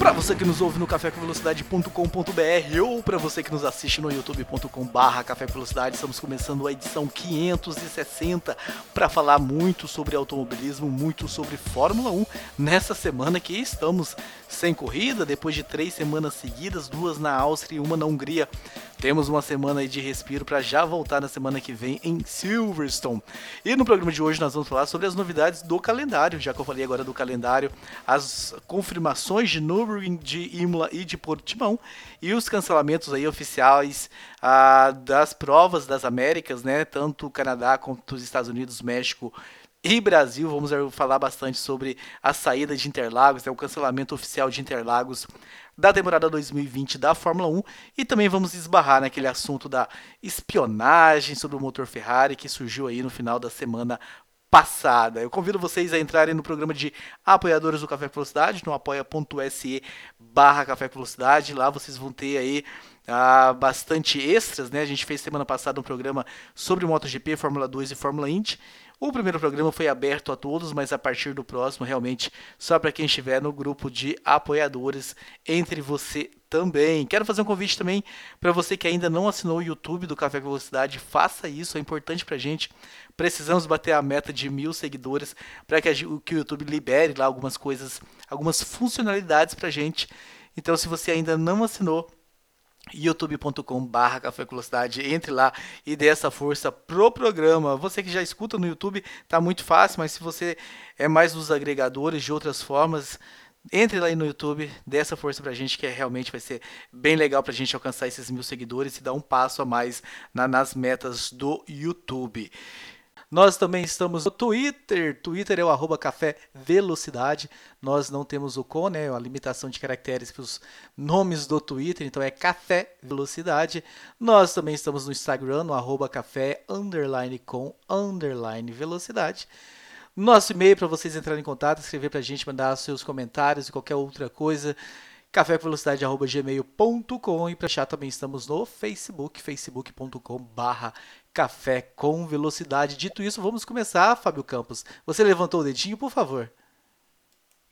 Para você que nos ouve no cafécomvelocidade.com.br ou para você que nos assiste no youtube.com/barra Café com Velocidade, estamos começando a edição 560 para falar muito sobre automobilismo, muito sobre Fórmula 1 nessa semana que estamos sem corrida, depois de três semanas seguidas, duas na Áustria e uma na Hungria. Temos uma semana de respiro para já voltar na semana que vem em Silverstone. E no programa de hoje nós vamos falar sobre as novidades do calendário, já que eu falei agora do calendário, as confirmações de Nürburgring, de Imola e de Portimão e os cancelamentos aí oficiais ah, das provas das Américas, né, tanto o Canadá quanto os Estados Unidos, México Brasil. Vamos falar bastante sobre a saída de Interlagos, né, o cancelamento oficial de Interlagos da temporada 2020 da Fórmula 1 e também vamos esbarrar naquele assunto da espionagem sobre o motor Ferrari que surgiu aí no final da semana passada. Eu convido vocês a entrarem no programa de apoiadores do Café com Velocidade, no apoia.se barra Café com Velocidade. Lá vocês vão ter aí ah, bastante extras, né? A gente fez semana passada um programa sobre MotoGP, Fórmula 2 e Fórmula Indy. O primeiro programa foi aberto a todos, mas a partir do próximo, realmente, só para quem estiver no grupo de apoiadores, entre você também. Quero fazer um convite também para você que ainda não assinou o YouTube do Café com Velocidade, faça isso, é importante para a gente. Precisamos bater a meta de mil seguidores para que, que o YouTube libere lá algumas coisas, algumas funcionalidades para a gente. Então, se você ainda não assinou, youtube.com barra Café Velocidade, entre lá e dê essa força pro programa. Você que já escuta no YouTube, tá muito fácil, mas se você é mais dos agregadores de outras formas, entre lá no YouTube, dê essa força pra gente, que é, realmente vai ser bem legal pra gente alcançar esses mil seguidores e dar um passo a mais na, nas metas do YouTube. Nós também estamos no Twitter. Twitter é o arroba café velocidade. Nós não temos o com, né? A limitação de caracteres para os nomes do Twitter, então é café velocidade. Nós também estamos no Instagram, no arroba café underline com underline velocidade. Nosso e-mail para vocês entrarem em contato, escrever para a gente, mandar seus comentários e qualquer outra coisa cafévelocidade.gmail.com e para achar também estamos no Facebook, facebook.com barra café com velocidade. Dito isso, vamos começar, Fábio Campos. Você levantou o dedinho, por favor.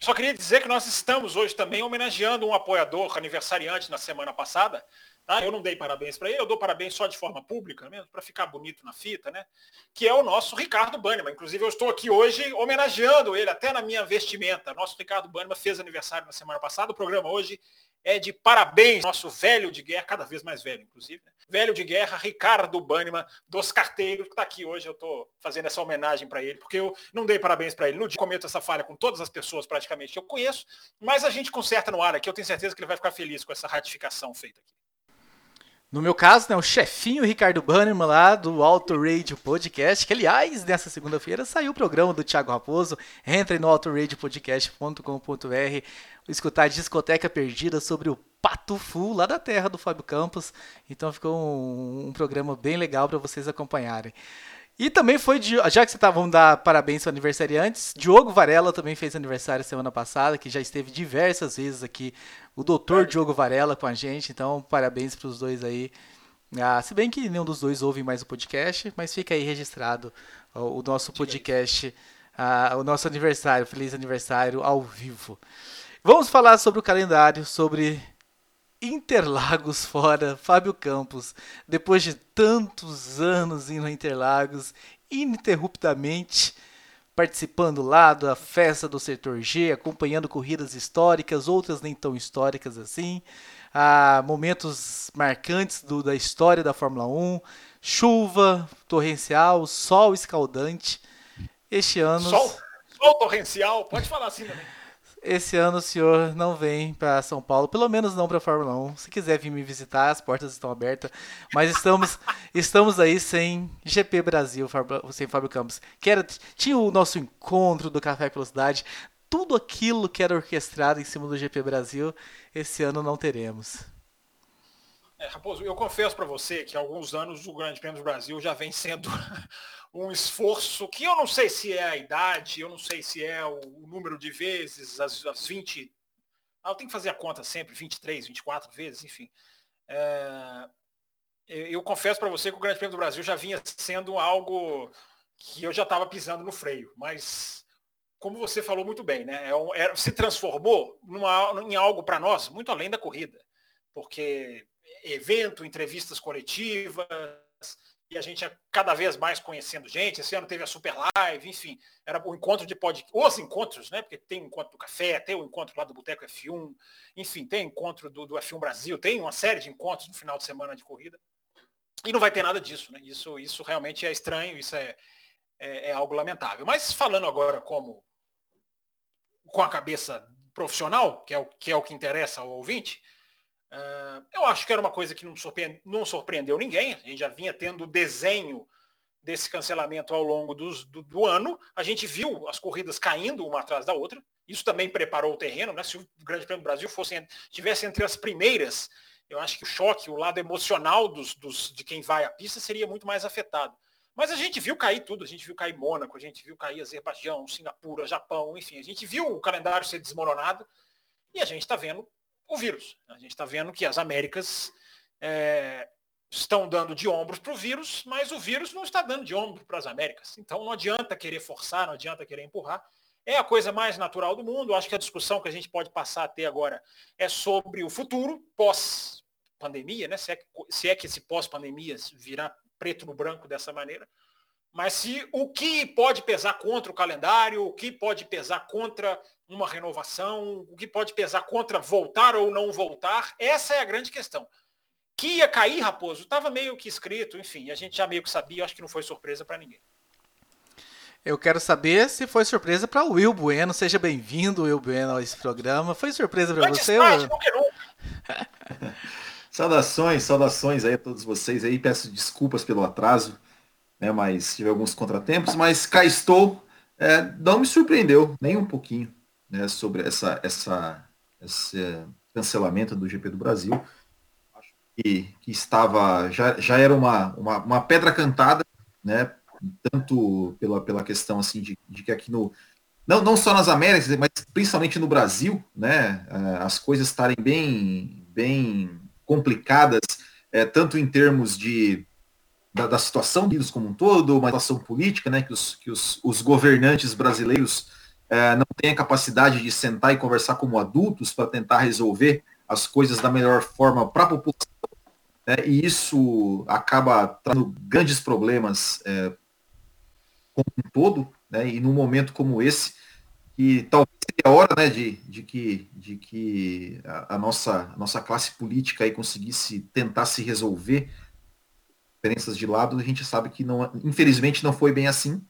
Só queria dizer que nós estamos hoje também homenageando um apoiador aniversariante na semana passada. Tá? Eu não dei parabéns para ele, eu dou parabéns só de forma pública mesmo, para ficar bonito na fita, né? Que é o nosso Ricardo Bannerman. Inclusive, eu estou aqui hoje homenageando ele, até na minha vestimenta. Nosso Ricardo Bannerman fez aniversário na semana passada. O programa hoje é de parabéns, nosso velho de guerra, cada vez mais velho, inclusive. Né? Velho de guerra, Ricardo Bannerman, dos carteiros, que está aqui hoje. Eu estou fazendo essa homenagem para ele, porque eu não dei parabéns para ele. No dia cometo essa falha com todas as pessoas praticamente que eu conheço, mas a gente conserta no ar aqui. Eu tenho certeza que ele vai ficar feliz com essa ratificação feita aqui. No meu caso, né, o chefinho Ricardo Bannerman lá do Auto Radio Podcast, que aliás, nessa segunda-feira saiu o programa do Thiago Raposo. Entre no autoradiopodcast.com.br escutar a Discoteca Perdida sobre o Pato Fu, lá da terra do Fábio Campos. Então ficou um, um programa bem legal para vocês acompanharem. E também foi, de, já que você tá, vamos dar parabéns ao aniversariantes, Diogo Varela também fez aniversário semana passada, que já esteve diversas vezes aqui, o doutor Diogo Varela com a gente, então parabéns para os dois aí. Ah, se bem que nenhum dos dois ouve mais o podcast, mas fica aí registrado o, o nosso podcast, ah, o nosso aniversário, feliz aniversário ao vivo. Vamos falar sobre o calendário, sobre Interlagos fora, Fábio Campos, depois de tantos anos indo a Interlagos, ininterruptamente participando lá da festa do setor G, acompanhando corridas históricas, outras nem tão históricas assim, ah, momentos marcantes do, da história da Fórmula 1, chuva torrencial, sol escaldante. Este ano. Sol, sol torrencial, pode falar assim também. Esse ano o senhor não vem para São Paulo, pelo menos não para a Fórmula 1. Se quiser vir me visitar, as portas estão abertas. Mas estamos, estamos aí sem GP Brasil, sem Fábio Campos. Que era, tinha o nosso encontro do Café Velocidade. Tudo aquilo que era orquestrado em cima do GP Brasil, esse ano não teremos. É, Raposo, eu confesso para você que há alguns anos o Grande Prêmio do Brasil já vem sendo um esforço que eu não sei se é a idade, eu não sei se é o, número de vezes, as, as 20. Ah, eu tenho que fazer a conta sempre, 23, 24 vezes, enfim. É, eu confesso para você que o Grande Prêmio do Brasil já vinha sendo algo que eu já estava pisando no freio, mas como você falou muito bem, né? É, é, se transformou numa, em algo para nós muito além da corrida, porque evento, entrevistas coletivas, e a gente é cada vez mais conhecendo gente. Esse ano teve a Super Live, enfim, era o encontro de podcast, os encontros, né? Porque tem o encontro do café, tem o encontro lá do Boteco F1, enfim, tem encontro do, do F1 Brasil, tem uma série de encontros no final de semana de corrida. E não vai ter nada disso, né? Isso, isso realmente é estranho, isso é, é, é algo lamentável. Mas falando agora como com a cabeça profissional, que é o que, é o que interessa ao ouvinte, Uh, eu acho que era uma coisa que não, surpreendeu, não surpreendeu ninguém. A gente já vinha tendo o desenho desse cancelamento ao longo dos, do, do, ano. A gente viu as corridas caindo uma atrás da outra. Isso também preparou o terreno. Né? Se o Grande Prêmio do Brasil fosse, tivesse entre as primeiras, eu acho que o choque, o lado emocional dos, dos, de quem vai à pista seria muito mais afetado. Mas a gente viu cair tudo, a gente viu cair Mônaco, a gente viu cair Azerbaijão, Singapura, Japão, enfim, a gente viu o calendário ser desmoronado e a gente está vendo o vírus. A gente está vendo que as Américas é, estão dando de ombros para o vírus, mas o vírus não está dando de ombros para as Américas. Então não adianta querer forçar, não adianta querer empurrar. É a coisa mais natural do mundo. Acho que a discussão que a gente pode passar a ter agora é sobre o futuro pós-pandemia, né? Se é, que, se é que esse pós-pandemia virá preto no branco dessa maneira. Mas se o que pode pesar contra o calendário, o que pode pesar contra uma renovação, o que pode pesar contra voltar ou não voltar, essa é a grande questão. Que ia cair, Raposo, estava meio que escrito, enfim, a gente já meio que sabia, acho que não foi surpresa para ninguém. Eu quero saber se foi surpresa para o Will Bueno. Seja bem-vindo, Will Bueno, a esse programa. Foi surpresa para você? Tarde, saudações, saudações aí a todos vocês aí. Peço desculpas pelo atraso, né? Mas tive alguns contratempos, mas cá estou. É, não me surpreendeu nem um pouquinho né, sobre essa, essa, esse cancelamento do GP do Brasil. Acho que, que estava, já, já era uma, uma, uma, pedra cantada, né, tanto pela, pela questão assim de, de que aqui no, não, não só nas Américas, mas principalmente no Brasil, né, eh, as coisas estarem bem, bem complicadas, é, tanto em termos de da, da situação vírus como um todo, uma situação política, né, que os, que os, os governantes brasileiros é, não tem a capacidade de sentar e conversar como adultos para tentar resolver as coisas da melhor forma para a população. Né, e isso acaba trazendo grandes problemas é, como um todo, né, e num momento como esse, que talvez seria a hora né, de, de que, de que a, a nossa, a nossa classe política aí conseguisse tentar se resolver diferenças de lado, a gente sabe que não, infelizmente não foi bem assim.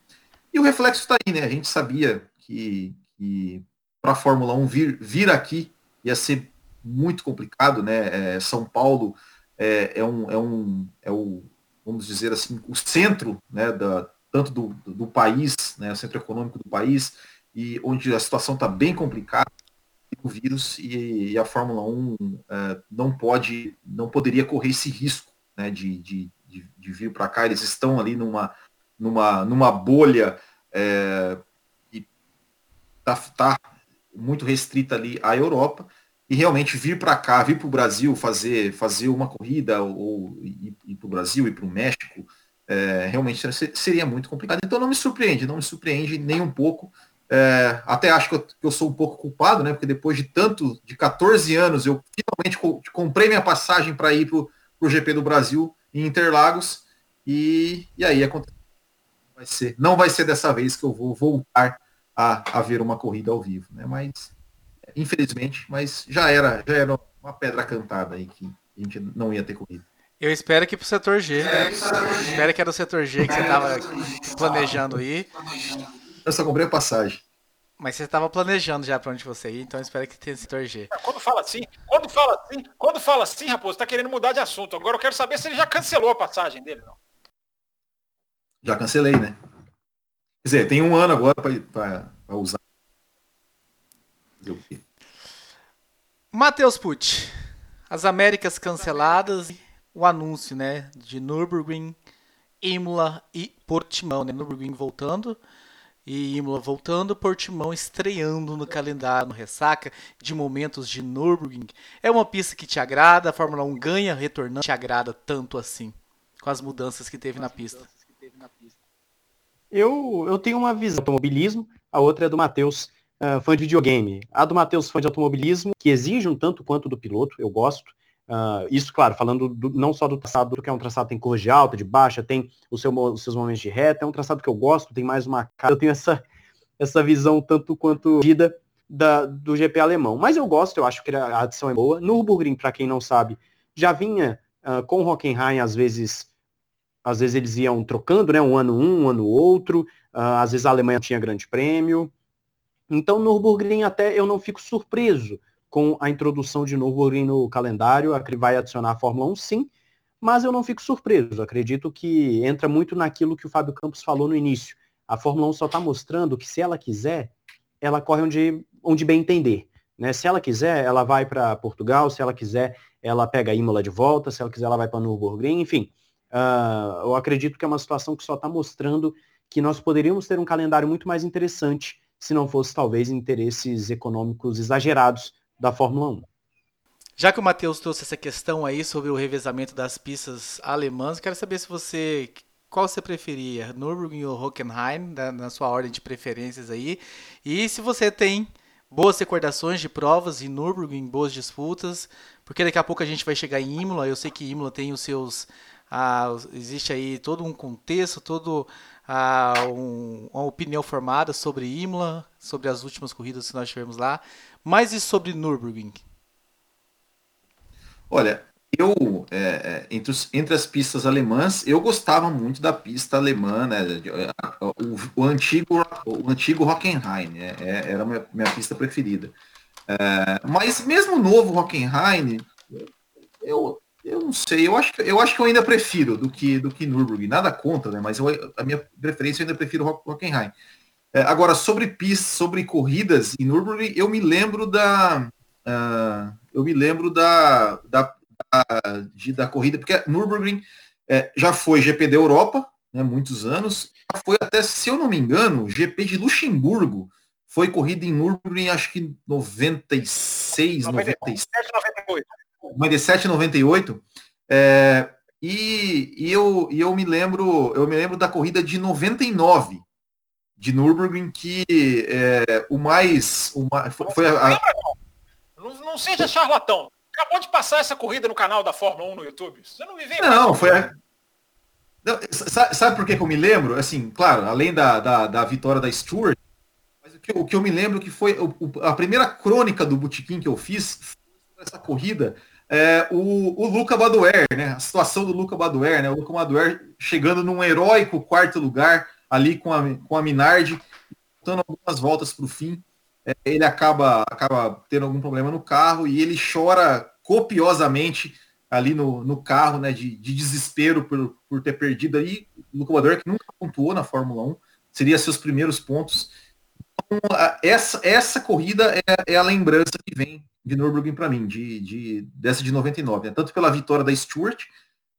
E o reflexo está aí, né? A gente sabia que, que para a Fórmula 1 vir, vir aqui ia ser muito complicado, né? É, São Paulo é, é, um, é, um, é o, vamos dizer assim, o centro, né, da, tanto do, do país, né, o centro econômico do país, e onde a situação está bem complicada o vírus e, e a Fórmula 1 é, não pode, não poderia correr esse risco né, de, de, de, de vir para cá. Eles estão ali numa, numa, numa bolha é, está tá muito restrita ali à Europa e realmente vir para cá, vir para o Brasil fazer, fazer uma corrida ou ir, ir para o Brasil e para o México, é, realmente seria muito complicado. Então não me surpreende, não me surpreende nem um pouco. É, até acho que eu, que eu, sou um pouco culpado, né? Porque depois de tanto, de 14 anos, eu finalmente co comprei minha passagem para ir para o GP do Brasil em Interlagos e, e aí aconteceu. Vai ser, não vai ser dessa vez que eu vou voltar a, a ver uma corrida ao vivo, né? Mas infelizmente, mas já era, já era uma pedra cantada aí que a gente não ia ter corrida. Eu espero que pro setor G. É, espero que era o setor G que você estava planejando ir. Eu só comprei a passagem. Mas você estava planejando já para onde você ir, então espero que tenha setor G. Quando fala assim, quando fala assim, quando fala assim, Raposo, tá querendo mudar de assunto. Agora eu quero saber se ele já cancelou a passagem dele, não. Já cancelei, né? Quer dizer, tem um ano agora para usar. Matheus Pucci, as Américas canceladas, o anúncio, né, de Nürburgring, Imola e Portimão, né? Nürburgring voltando e Imola voltando, Portimão estreando no calendário, no ressaca de momentos de Nürburgring. É uma pista que te agrada, a Fórmula 1 ganha retornando, te agrada tanto assim, com as mudanças que teve na pista. Eu, eu tenho uma visão do automobilismo, a outra é do Matheus, uh, fã de videogame. A do Matheus, fã de automobilismo, que exige um tanto quanto do piloto, eu gosto. Uh, isso, claro, falando do, não só do traçado, que é um traçado tem curva de alta, de baixa, tem seu, os seus momentos de reta, é um traçado que eu gosto, tem mais uma cara. Eu tenho essa, essa visão tanto quanto vida da, do GP alemão. Mas eu gosto, eu acho que a adição é boa. No Nürburgring, para quem não sabe, já vinha uh, com o Hockenheim, às vezes, às vezes eles iam trocando, né? Um ano um, um ano outro. Uh, às vezes a Alemanha tinha grande prêmio. Então, no Nürburgring até eu não fico surpreso com a introdução de novo no calendário, vai adicionar a Fórmula 1, sim, mas eu não fico surpreso. Acredito que entra muito naquilo que o Fábio Campos falou no início. A Fórmula 1 só está mostrando que se ela quiser, ela corre onde, onde bem entender. Né? Se ela quiser, ela vai para Portugal, se ela quiser, ela pega a Imola de volta, se ela quiser, ela vai para Nürburgring, enfim. Uh, eu acredito que é uma situação que só está mostrando que nós poderíamos ter um calendário muito mais interessante se não fosse talvez interesses econômicos exagerados da Fórmula 1. Já que o Matheus trouxe essa questão aí sobre o revezamento das pistas alemãs, quero saber se você qual você preferia, Nürburgring ou Hockenheim, na, na, sua ordem de preferências aí, e se você tem boas recordações de provas em Nürburgring, boas disputas, porque daqui a pouco a gente vai chegar em Imola, eu sei que Imola tem os seus, ah, existe aí todo um contexto, todo um, uma opinião formada sobre Imola, sobre as últimas corridas que nós tivemos lá, mas e sobre Nürburgring? Olha, eu, é, é, entre, os, entre as pistas alemãs, eu gostava muito da pista alemã, né? O, o antigo, o antigo Hockenheim, né? É, era a minha, minha pista preferida. É, mas mesmo o novo Hockenheim, eu, eu não sei, eu acho, que, eu acho que eu ainda prefiro do que, do que Nürburgring. Nada contra, né? Mas eu, a minha preferência eu ainda prefiro Hockenheim. É, agora, sobre pistas, sobre corridas em Nürburgring, eu me lembro da. Uh, eu me lembro da, da, da, de, da corrida, porque Nürburgring é, já foi GP da Europa, né, muitos anos, já foi até, se eu não me engano, GP de Luxemburgo, foi corrida em Nürburgring, acho que 96, 97, 98. 97, 98. É, e, e, eu, e eu me lembro, eu me lembro da corrida de 99, de Nürburgring que é, o mais. O mais foi, foi a, a... Não, não, seja charlatão. Acabou de passar essa corrida no canal da Fórmula 1 no YouTube. Você não me vem Não, foi a... não, sabe, sabe, por que, que, eu me lembro? Assim, claro, além da, da, da vitória da Stewart, mas o que, o que eu me lembro que foi o, a primeira crônica do Botequim que eu fiz essa corrida. É, o, o Luca Badoer, né? A situação do Luca Badoer, né? O Luca Badoer chegando num heróico quarto lugar, ali com a, com a Minardi, dando algumas voltas para o fim. É, ele acaba, acaba tendo algum problema no carro e ele chora copiosamente ali no, no carro, né, de, de desespero por, por ter perdido aí. Luca que nunca pontuou na Fórmula 1, seria seus primeiros pontos. Então, essa, essa corrida é, é, a lembrança que vem de Nürburgring para mim, de, de, dessa de 99, né? tanto pela vitória da Stewart,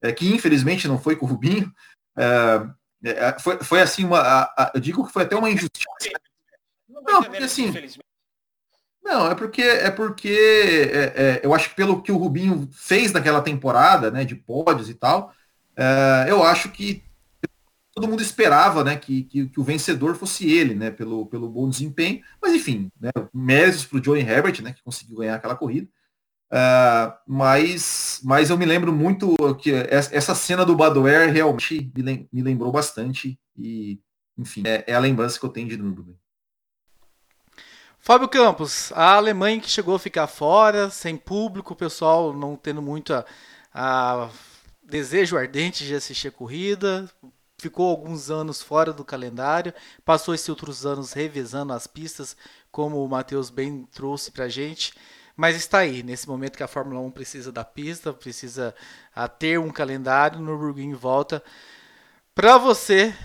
é, que infelizmente não foi com o Rubinho, é, é, é, foi, foi assim uma. A, a, eu digo que foi até uma injustiça. Não, porque assim. Não, é porque é porque é, é, eu acho que pelo que o Rubinho fez naquela temporada, né, de pódios e tal, é, eu acho que todo mundo esperava, né, que, que, que, o vencedor fosse ele, né, pelo, pelo bom desempenho. Mas enfim, né, méritos para o Joey Herbert, né, que conseguiu ganhar aquela corrida. Uh, mas, mas eu me lembro muito que essa cena do Badoer realmente me, lembrou bastante e, enfim, é, é, a lembrança que eu tenho de Nürburgring. Fábio Campos, a Alemanha que chegou a ficar fora, sem público, o pessoal não tendo muito a, a desejo ardente de assistir a corrida, ficou alguns anos fora do calendário, passou esses outros anos revezando as pistas, como o Matheus bem trouxe para a gente mas está aí, nesse momento que a Fórmula 1 precisa da pista, precisa ah, ter um calendário, Nürburgring volta. Para você,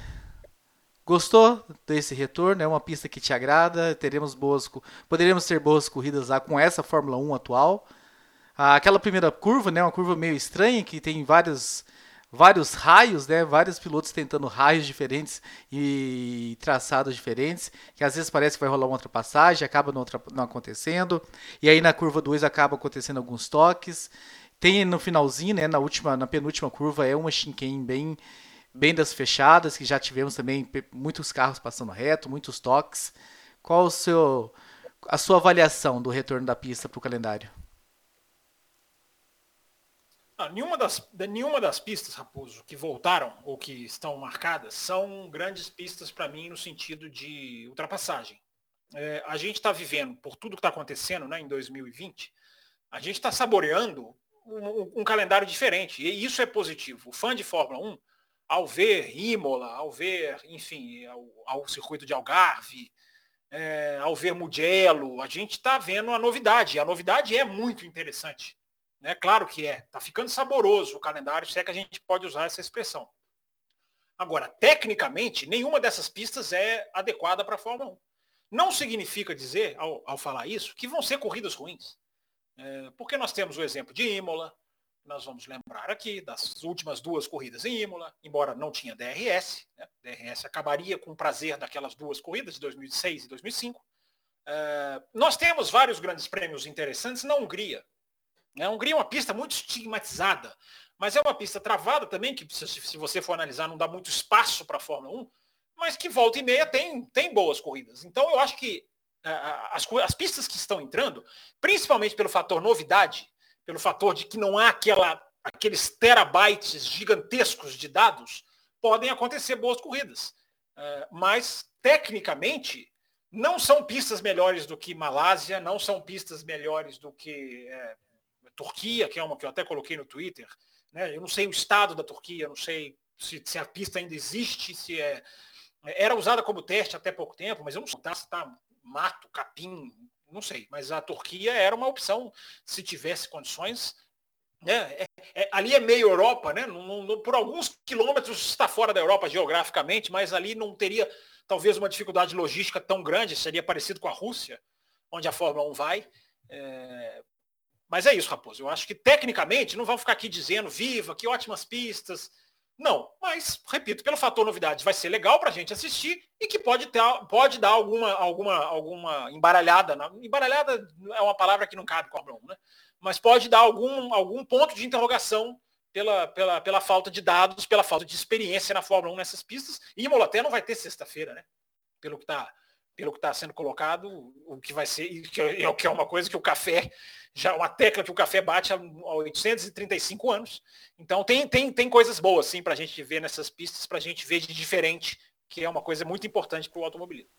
gostou desse retorno? É uma pista que te agrada? Teremos boas, poderíamos ter boas corridas lá com essa Fórmula 1 atual? aquela primeira curva, né, uma curva meio estranha que tem vários vários raios, né, vários pilotos tentando raios diferentes e traçados diferentes, que às vezes parece que vai rolar uma ultrapassagem, acaba não, não acontecendo, e aí na curva 2 acaba acontecendo alguns toques. Tem no finalzinho, né, na última, na penúltima curva é uma chicane bem bem das fechadas, que já tivemos também muitos carros passando reto, muitos toques. Qual o seu a sua avaliação do retorno da pista para o calendário? Ah, nenhuma, das, nenhuma das pistas, Raposo, que voltaram ou que estão marcadas são grandes pistas para mim no sentido de ultrapassagem. É, a gente está vivendo, por tudo que está acontecendo né, em 2020, a gente está saboreando um, um, calendário diferente. E isso é positivo. O fã de Fórmula 1, ao ver Imola, ao ver, enfim, ao, ao circuito de Algarve, é, ao ver Mugello, a gente está vendo a novidade. A novidade é muito interessante. Né? Claro que é. Está ficando saboroso o calendário, se é que a gente pode usar essa expressão. Agora, tecnicamente, nenhuma dessas pistas é adequada para a Fórmula 1. Não significa dizer, ao, ao, falar isso, que vão ser corridas ruins. É, porque nós temos o exemplo de Imola, nós vamos lembrar aqui das últimas duas corridas em Imola, embora não tinha DRS, né? DRS acabaria com o prazer daquelas duas corridas de 2006 e 2005. Uh, nós temos vários grandes prêmios interessantes na Hungria. A Hungria é uma pista muito estigmatizada, mas é uma pista travada também, que se você for analisar não dá muito espaço para a Fórmula 1, mas que volta e meia tem, tem boas corridas. Então eu acho que uh, as, as pistas que estão entrando, principalmente pelo fator novidade, pelo fator de que não há aquela, aqueles terabytes gigantescos de dados, podem acontecer boas corridas. Uh, mas, tecnicamente, não são pistas melhores do que Malásia, não são pistas melhores do que é, Turquia, que é uma que eu até coloquei no Twitter. Né? Eu não sei o estado da Turquia, não sei se, se a pista ainda existe, se é. Era usada como teste até pouco tempo, mas eu não sei se está mato, capim, não sei, mas a Turquia era uma opção se tivesse condições. Né? É, é, ali é meio Europa, né? Não, não, por alguns quilômetros está fora da Europa geograficamente, mas ali não teria talvez uma dificuldade logística tão grande, seria parecido com a Rússia, onde a Fórmula 1 vai. É... Mas é isso, Raposo. Eu acho que tecnicamente não vamos ficar aqui dizendo viva, que ótimas pistas. Não, mas, repito, pelo fator novidade, vai ser legal para a gente assistir e que pode, ter, pode dar alguma, alguma, alguma embaralhada. Embaralhada é uma palavra que não cabe com Fórmula 1, né? Mas pode dar algum, algum ponto de interrogação pela, pela, pela falta de dados, pela falta de experiência na Fórmula 1 nessas pistas. E Imola não vai ter sexta-feira, né? Pelo que está pelo que está sendo colocado, o que vai ser, que é, que é uma coisa que o café, já uma tecla que o café bate há 835 anos. Então tem, tem, tem coisas boas, sim, para a gente ver nessas pistas, para a gente ver de diferente, que é uma coisa muito importante para o automobilismo.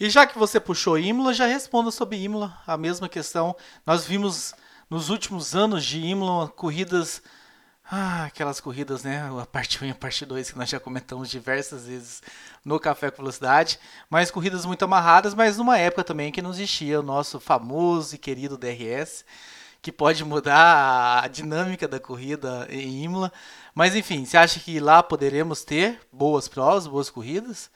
E já que você puxou Imola, já responda sobre Imola, a mesma questão. Nós vimos nos últimos anos de Imola corridas ah, aquelas corridas, né? A parte 1 e a parte 2 que nós já comentamos diversas vezes no Café com Velocidade. Mas corridas muito amarradas, mas numa época também que não existia o nosso famoso e querido DRS, que pode mudar a dinâmica da corrida em Imola. Mas enfim, você acha que lá poderemos ter boas provas, boas corridas?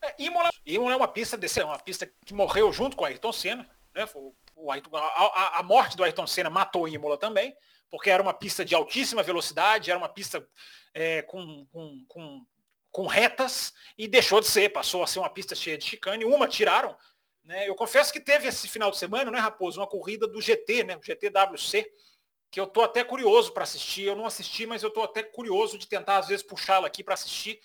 É, Imola, Imola é uma pista, desse, uma pista que morreu junto com a Ayrton Senna. Né? O, Ayrton, a, a, morte do Ayrton Senna matou Imola também porque era uma pista de altíssima velocidade, era uma pista é, com, com, com, com, retas, e deixou de ser, passou a ser uma pista cheia de chicane, uma tiraram. Né? Eu confesso que teve esse final de semana, né, Raposo, uma corrida do GT, né, o GTWC, que eu tô até curioso para assistir. Eu não assisti, mas eu tô até curioso de tentar, às vezes, puxá-la aqui para assistir,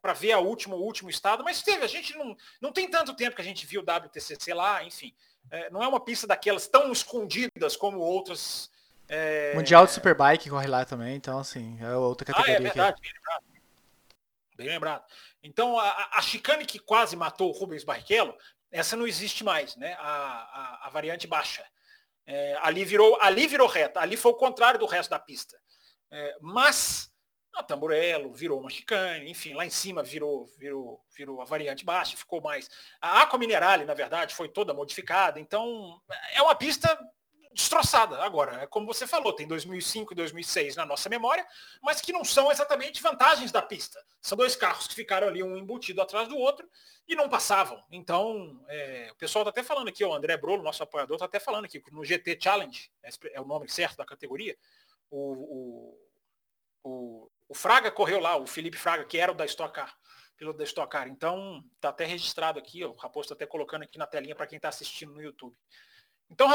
para ver a última, o último estado. Mas teve, a gente não, não tem tanto tempo que a gente viu o WTCC lá, enfim. É, não é uma pista daquelas tão escondidas como outras é... Mundial de Superbike corre lá também, então assim, é outra categoria. Ah, é verdade, bem lembrado. Bem lembrado. Então a, a chicane que quase matou o Rubens Barrichello, essa não existe mais, né? A, a, a variante baixa. É, ali, virou, ali virou reta, ali foi o contrário do resto da pista. É, mas a Tamburello virou uma chicane, enfim, lá em cima virou, virou, virou a variante baixa, ficou mais. A Aqua Minerale, na verdade, foi toda modificada, então é uma pista destroçada agora. É como você falou, tem 2005 e 2006 na nossa memória, mas que não são exatamente vantagens da pista. São dois carros que ficaram ali um embutido atrás do outro e não passavam. Então, é, o pessoal está até falando aqui, o André Brolo, nosso apoiador, está até falando aqui, no GT Challenge, é o nome certo da categoria, o, o, o, o Fraga correu lá, o Felipe Fraga, que era o da Stock Car, piloto da Stock Car. Então, está até registrado aqui, o Raposo está até colocando aqui na telinha para quem está assistindo no YouTube. Então,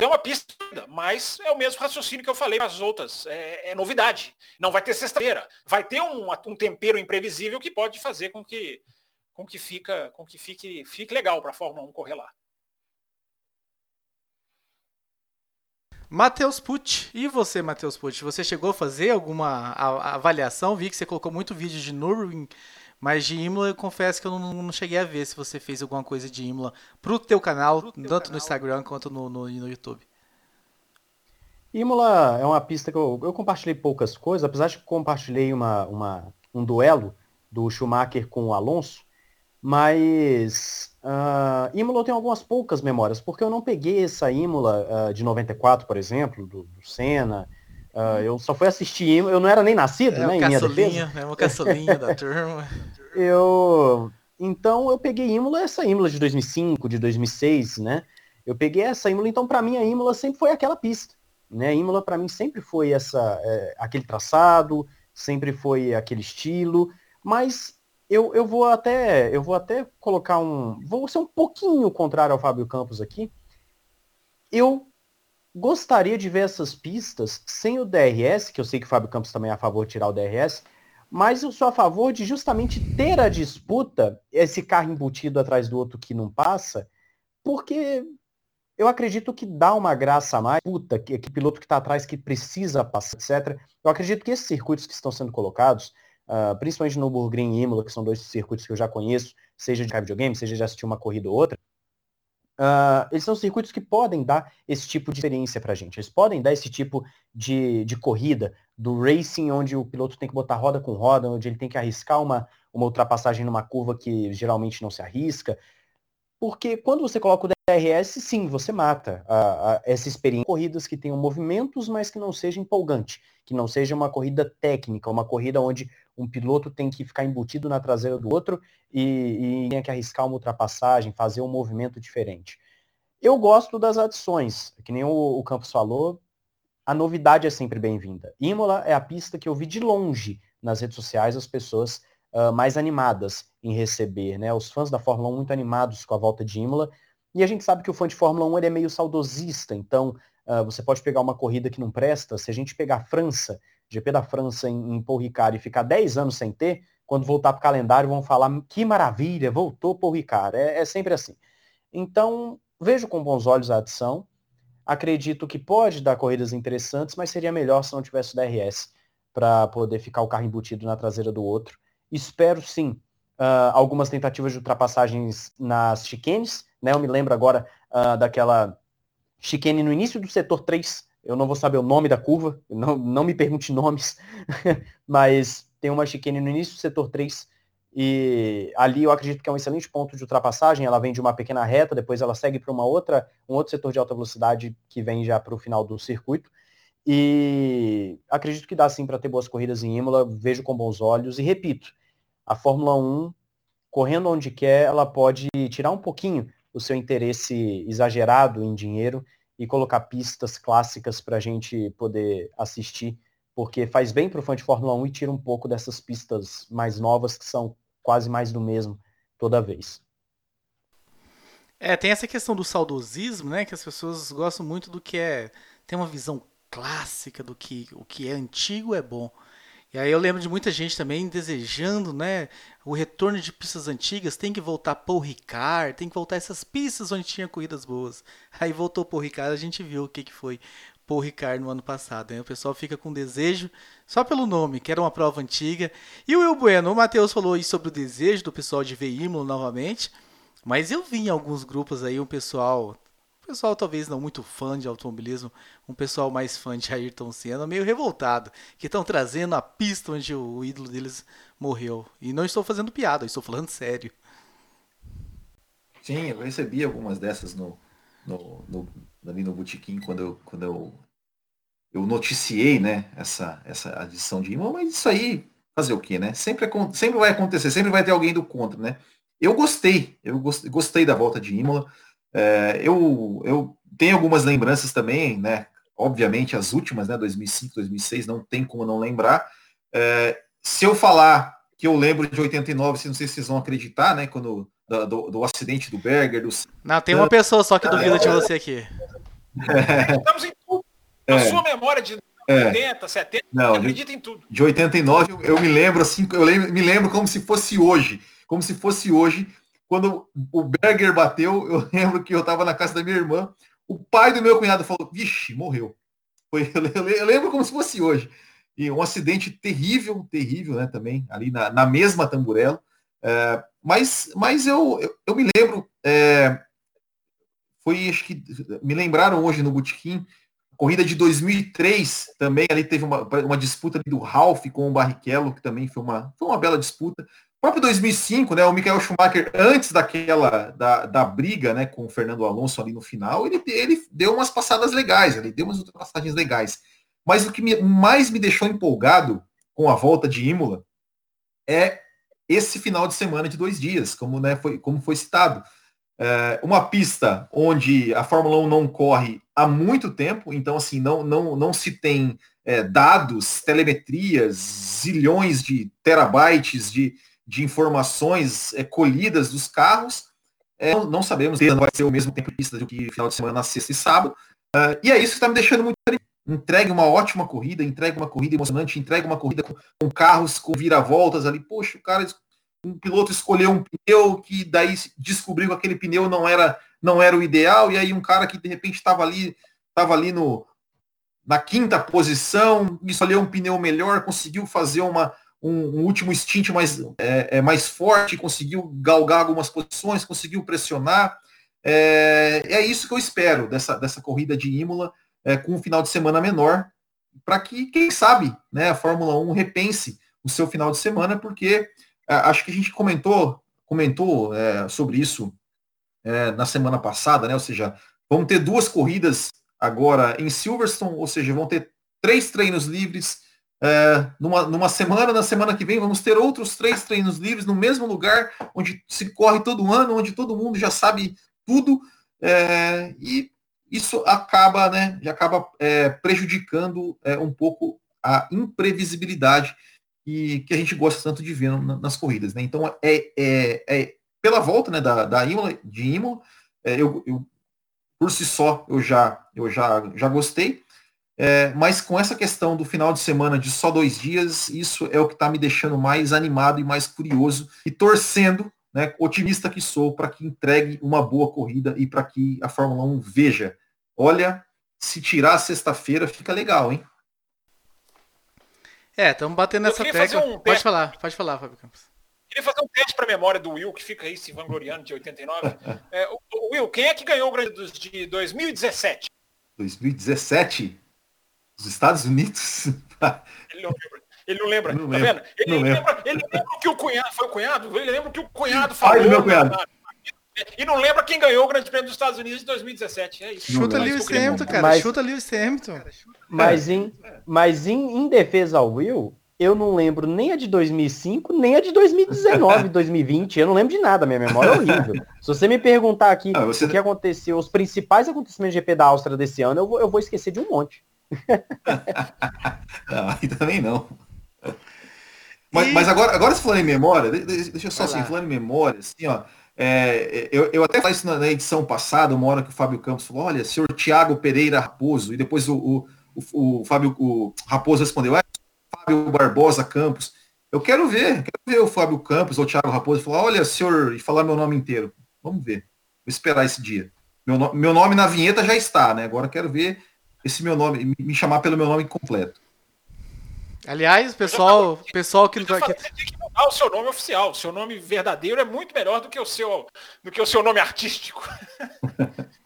É uma pista, mas é o mesmo raciocínio que eu falei para as outras. É, é, novidade. Não vai ter sexta-feira. Vai ter um, um tempero imprevisível que pode fazer com que com que fica, com que fique, fique legal para a Fórmula 1 correr lá. Matheus Pucci, e você, Matheus Pucci? Você chegou a fazer alguma avaliação? Vi que você colocou muito vídeo de Nürburgring, mas de Imola eu confesso que eu não, não, cheguei a ver se você fez alguma coisa de Imola pro teu canal, pro teu tanto canal. no Instagram quanto no, no, no, YouTube. Imola é uma pista que eu, eu compartilhei poucas coisas, apesar de que compartilhei uma, uma, um duelo do Schumacher com o Alonso, mas uh, Imola eu tenho algumas poucas memórias, porque eu não peguei essa Imola uh, de 94, por exemplo, do, do Senna. Uh, eu só fui assistir eu não era nem nascido, é né? Em minha defesa. É uma caçulinha da turma. Eu, então eu peguei Imola, essa Imola de 2005, de 2006, né? Eu peguei essa Imola, então para mim a Imola sempre foi aquela pista, né? Imola para mim sempre foi essa, é, aquele traçado, sempre foi aquele estilo, mas eu, eu vou até eu vou até colocar um vou ser um pouquinho contrário ao Fábio Campos aqui. Eu gostaria de ver essas pistas sem o DRS, que eu sei que o Fábio Campos também é a favor de tirar o DRS, mas eu sou a favor de justamente ter a disputa, esse carro embutido atrás do outro que não passa, porque eu acredito que dá uma graça a mais, puta, que, que piloto que está atrás que precisa passar, etc. Eu acredito que esses circuitos que estão sendo colocados, uh, principalmente no Nürburgring e Imola, que são dois circuitos que eu já conheço, seja de videogame, seja de assistir uma corrida ou outra, uh, eles são circuitos que podem dar esse tipo de experiência para a gente. Eles podem dar esse tipo de, de corrida, do racing, onde o piloto tem que botar roda com roda, onde ele tem que arriscar uma, uma ultrapassagem numa curva que geralmente não se arrisca. Porque quando você coloca o DRS, sim, você mata a, a, essa experiência. Corridas que tenham movimentos, mas que não seja empolgante, que não seja uma corrida técnica, uma corrida onde um piloto tem que ficar embutido na traseira do outro e, e tem que arriscar uma ultrapassagem, fazer um movimento diferente. Eu gosto das adições, que nem o, o Campos falou, a novidade é sempre bem-vinda. Imola é a pista que eu vi de longe nas redes sociais as pessoas uh, mais animadas em receber, né? Os fãs da Fórmula 1 muito animados com a volta de Imola. E a gente sabe que o fã de Fórmula 1 ele é meio saudosista, então uh, você pode pegar uma corrida que não presta. Se a gente pegar a França, GP da França em, em Paul Ricard e ficar 10 anos sem ter, quando voltar para o calendário vão falar que maravilha, voltou Paul Ricard. É, é sempre assim. Então, vejo com bons olhos a adição. Acredito que pode dar corridas interessantes, mas seria melhor se não tivesse o DRS para poder ficar o carro embutido na traseira do outro. Espero sim uh, algumas tentativas de ultrapassagens nas chicanes. Né? Eu me lembro agora uh, daquela chicane no início do setor 3. Eu não vou saber o nome da curva, não, não me pergunte nomes, mas tem uma chicane no início do setor 3 e ali eu acredito que é um excelente ponto de ultrapassagem. Ela vem de uma pequena reta, depois ela segue para uma outra, um outro setor de alta velocidade que vem já para o final do circuito. E acredito que dá sim para ter boas corridas em Imola, vejo com bons olhos. E repito, a Fórmula 1, correndo onde quer, ela pode tirar um pouquinho o seu interesse exagerado em dinheiro e colocar pistas clássicas para a gente poder assistir porque faz bem para o fã de Fórmula 1 e tira um pouco dessas pistas mais novas que são quase mais do mesmo toda vez. É, tem essa questão do saudosismo, né? Que as pessoas gostam muito do que é. Tem uma visão clássica do que o que é antigo é bom. E aí eu lembro de muita gente também desejando, né, o retorno de pistas antigas, tem que voltar Paul Ricard, tem que voltar essas pistas onde tinha corridas boas. Aí voltou Paul Ricard, a gente viu o que, que foi Paul Ricard no ano passado. Né? O pessoal fica com desejo só pelo nome, que era uma prova antiga. E o Will Bueno, o Matheus falou aí sobre o desejo do pessoal de ver Imola novamente. Mas eu vi em alguns grupos aí um pessoal, pessoal talvez não muito fã de automobilismo, um pessoal mais fã de Ayrton Senna, meio revoltado, que estão trazendo a pista onde o ídolo deles morreu. E não estou fazendo piada, estou falando sério. Sim, eu recebi algumas dessas no, no, no ali no Botequim quando eu, quando eu, eu noticiei, né, essa, essa adição de Imola, mas isso aí, fazer o quê, né? Sempre, sempre vai acontecer, sempre vai ter alguém do contra, né? Eu gostei, eu gostei da volta de Imola. É, eu, eu tenho algumas lembranças também, né? Obviamente as últimas, né? 2005, 2006, não tem como não lembrar. É, se eu falar que eu lembro de 89, não sei se vocês vão acreditar, né? Quando do, do, do acidente do Berger. Do... Não, tem uma pessoa só que duvida de você aqui. Estamos em tudo. Na é. sua memória de 80, 70, não, acredita em tudo. De 89, eu me lembro assim, eu lembro, me lembro como se fosse hoje. Como se fosse hoje, quando o Berger bateu, eu lembro que eu estava na casa da minha irmã, o pai do meu cunhado falou, vixe, morreu. Foi, eu lembro como se fosse hoje. E um acidente terrível, terrível, né, também, ali na, na mesma tamburela. É, mas, mas eu, eu, eu me lembro, é, foi, acho que, me lembraram hoje no Botequim, corrida de 2003 também, ali teve uma, uma disputa do Ralph com o Barrichello, que também foi uma, foi uma bela disputa. O próprio 2005, né, o Michael Schumacher, antes daquela, da, da briga né, com o Fernando Alonso ali no final, ele, ele deu umas passadas legais, ele deu umas ultrapassagens legais. Mas o que me, mais me deixou empolgado com a volta de Imola é esse final de semana de dois dias, como, né, foi, como foi citado. É uma pista onde a Fórmula 1 não corre há muito tempo, então assim, não, não, não se tem é, dados, telemetrias, zilhões de terabytes de, de informações é, colhidas dos carros. É, não, sabemos se vai ser o mesmo tempo de pista do que final de semana na sexta e sábado. Uh, e é isso que está me deixando muito entregue uma ótima corrida, entregue uma corrida emocionante, entregue uma corrida com, com carros com viravoltas ali. Poxa, o cara, um piloto escolheu um pneu que daí descobriu que aquele pneu não era não era o ideal e aí um cara que de repente estava ali estava ali no na quinta posição, escolheu um pneu melhor, conseguiu fazer uma um, um último stint mais é, é, mais forte, conseguiu galgar algumas posições, conseguiu pressionar. É, é isso que eu espero dessa, dessa corrida de Imola é, com um final de semana menor, para que, quem sabe, né, a Fórmula 1 repense o seu final de semana, porque é, acho que a gente comentou, comentou é, sobre isso é, na semana passada, né? Ou seja, vamos ter duas corridas agora em Silverstone, ou seja, vão ter três treinos livres é, numa, numa semana, na semana que vem vamos ter outros três treinos livres no mesmo lugar, onde se corre todo ano, onde todo mundo já sabe tudo, é, e isso acaba, né, já acaba é, prejudicando é, um pouco a imprevisibilidade que, que a gente gosta tanto de ver nas corridas. Né? Então, é, é, é, pela volta né, da, da Imola, de Imola, é, eu, eu, por si só, eu já, eu já, já gostei. É, mas com essa questão do final de semana de só dois dias, isso é o que está me deixando mais animado e mais curioso e torcendo né, otimista que sou, para que entregue uma boa corrida e para que a Fórmula 1 veja. Olha, se tirar sexta-feira, fica legal, hein? É, estamos batendo nessa tecla. Um pode falar, pode falar, Fábio Campos. Queria fazer um teste para a memória do Will, que fica aí se vangloriando de 89. é, o, Will, quem é que ganhou o Grande dos de 2017? 2017? Os Estados Unidos? Ele não lembra. Ele não lembra, não tá lembro, vendo? Ele lembra, lembra, ele lembra que o cunhado, foi o cunhado? Ele lembra que o cunhado falou. Do meu cunhado. E não lembra quem ganhou o Grande Prêmio dos Estados Unidos de 2017. É isso. Chuta Lewis Hamilton, cara. Mas, Chuta Lewis Hamilton. Mas, em, mas em, em defesa ao Will, eu não lembro nem a de 2005, nem a de 2019, 2020. Eu não lembro de nada, minha memória é horrível. Se você me perguntar aqui ah, você... o que aconteceu, os principais acontecimentos de GP da Áustria desse ano, eu vou, eu vou esquecer de um monte. não, também não. Mas, e... mas agora, agora se falando em memória, deixa eu só assim, falando em memória, assim, ó. É, eu, eu até falei isso na, na, edição passada, uma hora que o Fábio Campos falou, olha, senhor Tiago Pereira Raposo, e depois o, o, o, o Fábio o Raposo respondeu, é, Fábio Barbosa Campos. Eu quero ver, quero ver o Fábio Campos ou o Thiago Raposo falar, olha, senhor, e falar meu nome inteiro. Vamos ver. Vou esperar esse dia. Meu, no, meu nome na vinheta já está, né? Agora quero ver esse meu nome, me chamar pelo meu nome completo. Aliás, pessoal, pessoal que não vai aqui. Tem que mudar o seu nome oficial. O seu nome verdadeiro é muito melhor do que o seu, do que o seu nome artístico.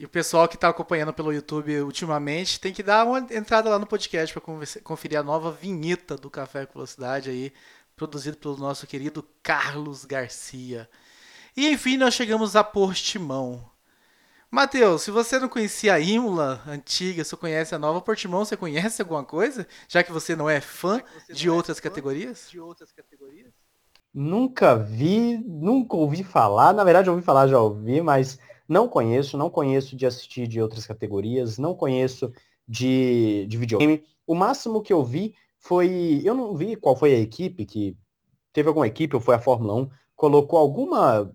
E o pessoal que está acompanhando pelo YouTube ultimamente tem que dar uma entrada lá no podcast para conferir a nova vinheta do Café com Velocidade aí, produzido pelo nosso querido Carlos Garcia. E enfim, nós chegamos a Portimão. Matheus, se você não conhecia a Imola antiga, você conhece a nova Portimão, você conhece alguma coisa? Já que você não é fã de outras categorias? De outras categorias? Nunca vi, nunca ouvi falar. Na verdade, ouvi falar, já ouvi, mas não conheço, não conheço de assistir de outras categorias, não conheço de, de videogame. O máximo que eu vi foi. Eu não vi qual foi a equipe que. Teve alguma equipe, ou foi a Fórmula 1, colocou alguma.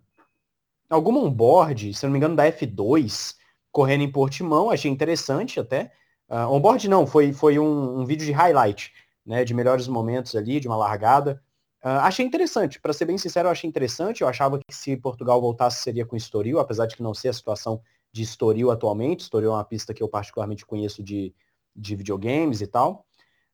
Alguma onboard, se não me engano, da F2, correndo em Portimão, achei interessante até. Uh, onboard não, foi, foi um, um vídeo de highlight, né? De melhores momentos ali, de uma largada. Uh, achei interessante, para ser bem sincero, eu achei interessante. Eu achava que se Portugal voltasse seria com Estoril, apesar de que não ser a situação de Estoril atualmente. Estoril é uma pista que eu particularmente conheço de, de videogames e tal.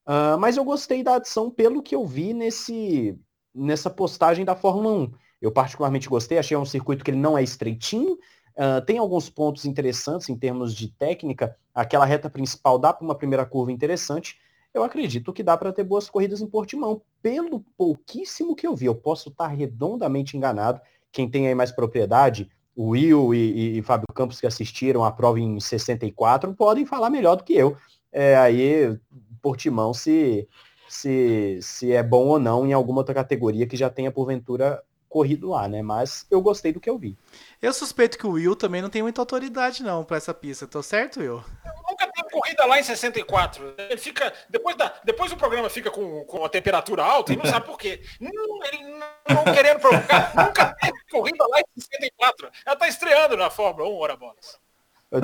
Uh, mas eu gostei da adição pelo que eu vi nesse, nessa postagem da Fórmula 1. Eu particularmente gostei, achei um circuito que ele não é estreitinho, uh, tem alguns pontos interessantes em termos de técnica. Aquela reta principal dá para uma primeira curva interessante, eu acredito que dá para ter boas corridas em Portimão, pelo pouquíssimo que eu vi. Eu posso estar redondamente enganado. Quem tem aí mais propriedade, o Will e, e, e Fábio Campos que assistiram a prova em 64 podem falar melhor do que eu. É, aí Portimão se, se, se é bom ou não em alguma outra categoria que já tenha porventura corrido lá, né? Mas eu gostei do que eu vi. Eu suspeito que o Will também não tem muita autoridade não para essa pista, tô certo, Will? Nunca teve corrida lá em 64. Ele fica depois da depois o programa fica com, com a temperatura alta e não sabe por quê. Não, ele não, não querendo provocar, nunca teve corrida lá em 64. Ela tá estreando na Fórmula 1, hora bolas.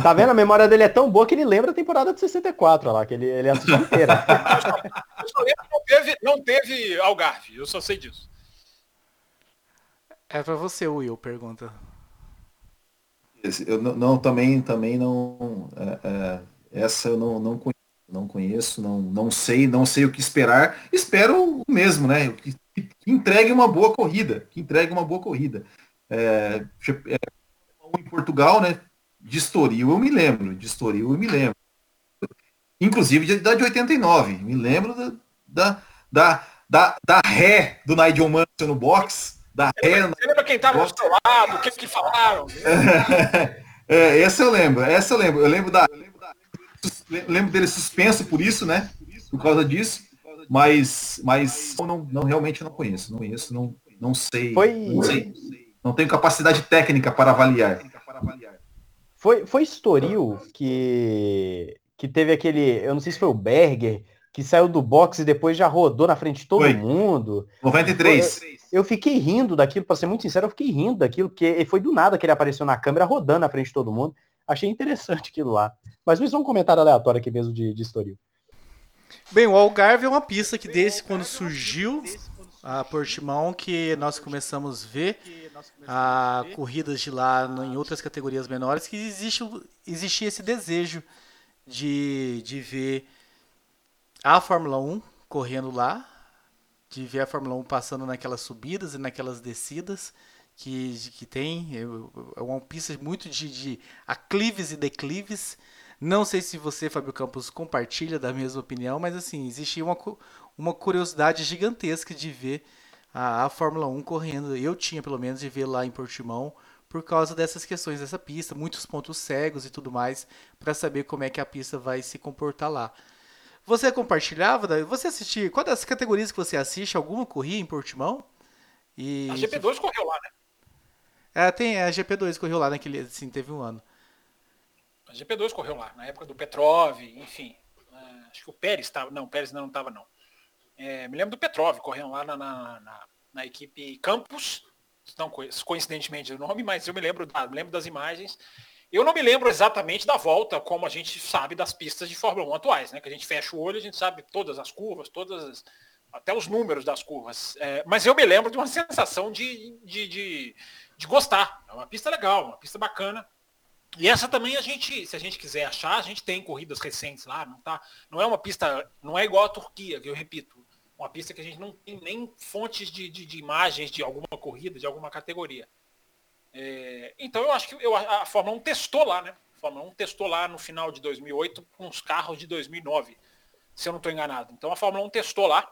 Tá vendo? A memória dele é tão boa que ele lembra a temporada de 64 lá, que ele, ele assistiu inteira. eu só lembro que não teve, não teve Algarve, eu só sei disso. É pra você, Will, pergunta. Eu não, não também, também não. É, é, essa eu não, não conheço, não conheço, não, não sei, não sei o que esperar. Espero o mesmo, né? Que, que entregue uma boa corrida, que entregue uma boa corrida. É, é, em Portugal, né? De Estoril eu me lembro, de Estoril eu me lembro. Inclusive da de 89, me lembro da, da, da, da, ré do Nigel Mansell no box da ré. Você lembra quem estava do seu lado, o que, que falaram? é, essa eu lembro, essa eu lembro. Eu lembro, da, lembro dele suspenso por isso, né? Por causa disso. Mas, mas eu não, não realmente não conheço. Não conheço, não, não sei. Foi... Não sei. Não tenho capacidade técnica para avaliar. Foi, foi Estoril que, que teve aquele. Eu não sei se foi o Berger, que saiu do boxe e depois já rodou na frente de todo Foi. mundo. 93. Eu, eu, fiquei rindo daquilo, para ser muito sincero, eu fiquei rindo daquilo, porque foi do nada que ele apareceu na câmera rodando na frente de todo mundo. Achei interessante aquilo lá. Mas me um comentário aleatório aqui mesmo de, de Estoril. Bem, o Algarve é uma pista que desde quando surgiu a Portimão que nós começamos a ver a corridas de lá em outras categorias menores que existe, existia esse desejo de, de ver a Fórmula 1 correndo lá, de ver a Fórmula 1 passando naquelas subidas e naquelas descidas que, que tem. É uma pista muito de, de aclives e declives. Não sei se você, Fábio Campos, compartilha da mesma opinião, mas assim, existia uma, uma curiosidade gigantesca de ver a, a Fórmula 1 correndo. Eu tinha, pelo menos, de ver lá em Portimão por causa dessas questões dessa pista, muitos pontos cegos e tudo mais, para saber como é que a pista vai se comportar lá. Você compartilhava? Você assistia? Qual das categorias que você assiste? Alguma corria em Portimão? E... A GP2 correu lá, né? É, tem, a GP2 correu lá naquele, assim, teve um ano. A GP2 correu lá, na época do Petrov, enfim. É, acho que o Pérez estava, não, o Pérez não estava não. É, me lembro do Petrov, correndo lá na, na, na, na equipe Campos, não coincidentemente o nome, mas eu me lembro, me lembro das imagens. Eu não me lembro exatamente da volta, como a gente sabe das pistas de Fórmula 1 atuais, né? Que a gente fecha o olho, a gente sabe todas as curvas, todas as, até os números das curvas. É, mas eu me lembro de uma sensação de, de, de, de, gostar. É uma pista legal, uma pista bacana. E essa também a gente, se a gente quiser achar, a gente tem corridas recentes lá, não tá? Não é uma pista, não é igual a Turquia, que eu repito, uma pista que a gente não tem nem fontes de, de, de imagens de alguma corrida, de alguma categoria. É, então eu acho que eu, a Fórmula 1 testou lá, né? A Fórmula 1 testou lá no final de 2008 com os carros de 2009, se eu não estou enganado. Então a Fórmula 1 testou lá.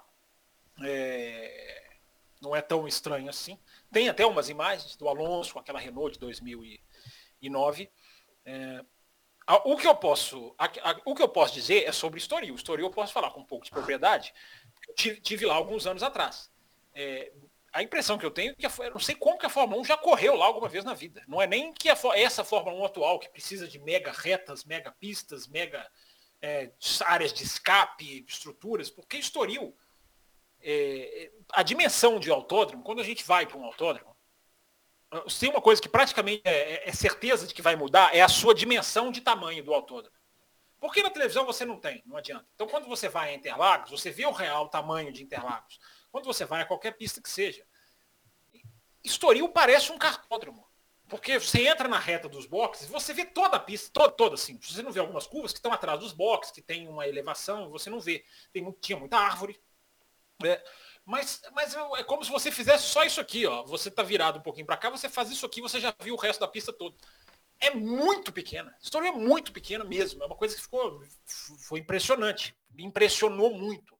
É, não é tão estranho assim. Tem até umas imagens do Alonso com aquela Renault de 2009. É, o que eu posso, a, a, o que eu posso dizer é sobre Estoril. Estoril eu posso falar com um pouco de propriedade. Eu tive, tive lá alguns anos atrás. É, a impressão que eu tenho é que eu não sei como que a Fórmula 1 já correu lá alguma vez na vida. Não é nem que a, essa Fórmula 1 atual, que precisa de mega retas, mega pistas, mega é, áreas de escape, estruturas, porque Estoril, é, a dimensão de autódromo, quando a gente vai para um autódromo, tem uma coisa que praticamente é, é, é, certeza de que vai mudar, é a sua dimensão de tamanho do autódromo. Porque na televisão você não tem, não adianta. Então quando você vai a Interlagos, você vê o real tamanho de Interlagos. Quando você vai a qualquer pista que seja, Estoril parece um cartódromo. Porque você entra na reta dos boxes, você vê toda a pista, toda, toda assim. Você não vê algumas curvas que estão atrás dos boxes, que tem uma elevação, você não vê. Tem, tinha muita árvore. Né? Mas, mas é como se você fizesse só isso aqui, ó. Você tá virado um pouquinho para cá, você faz isso aqui, você já viu o resto da pista toda. É muito pequena. Estoril é muito pequena mesmo. É uma coisa que ficou foi impressionante. Me impressionou muito.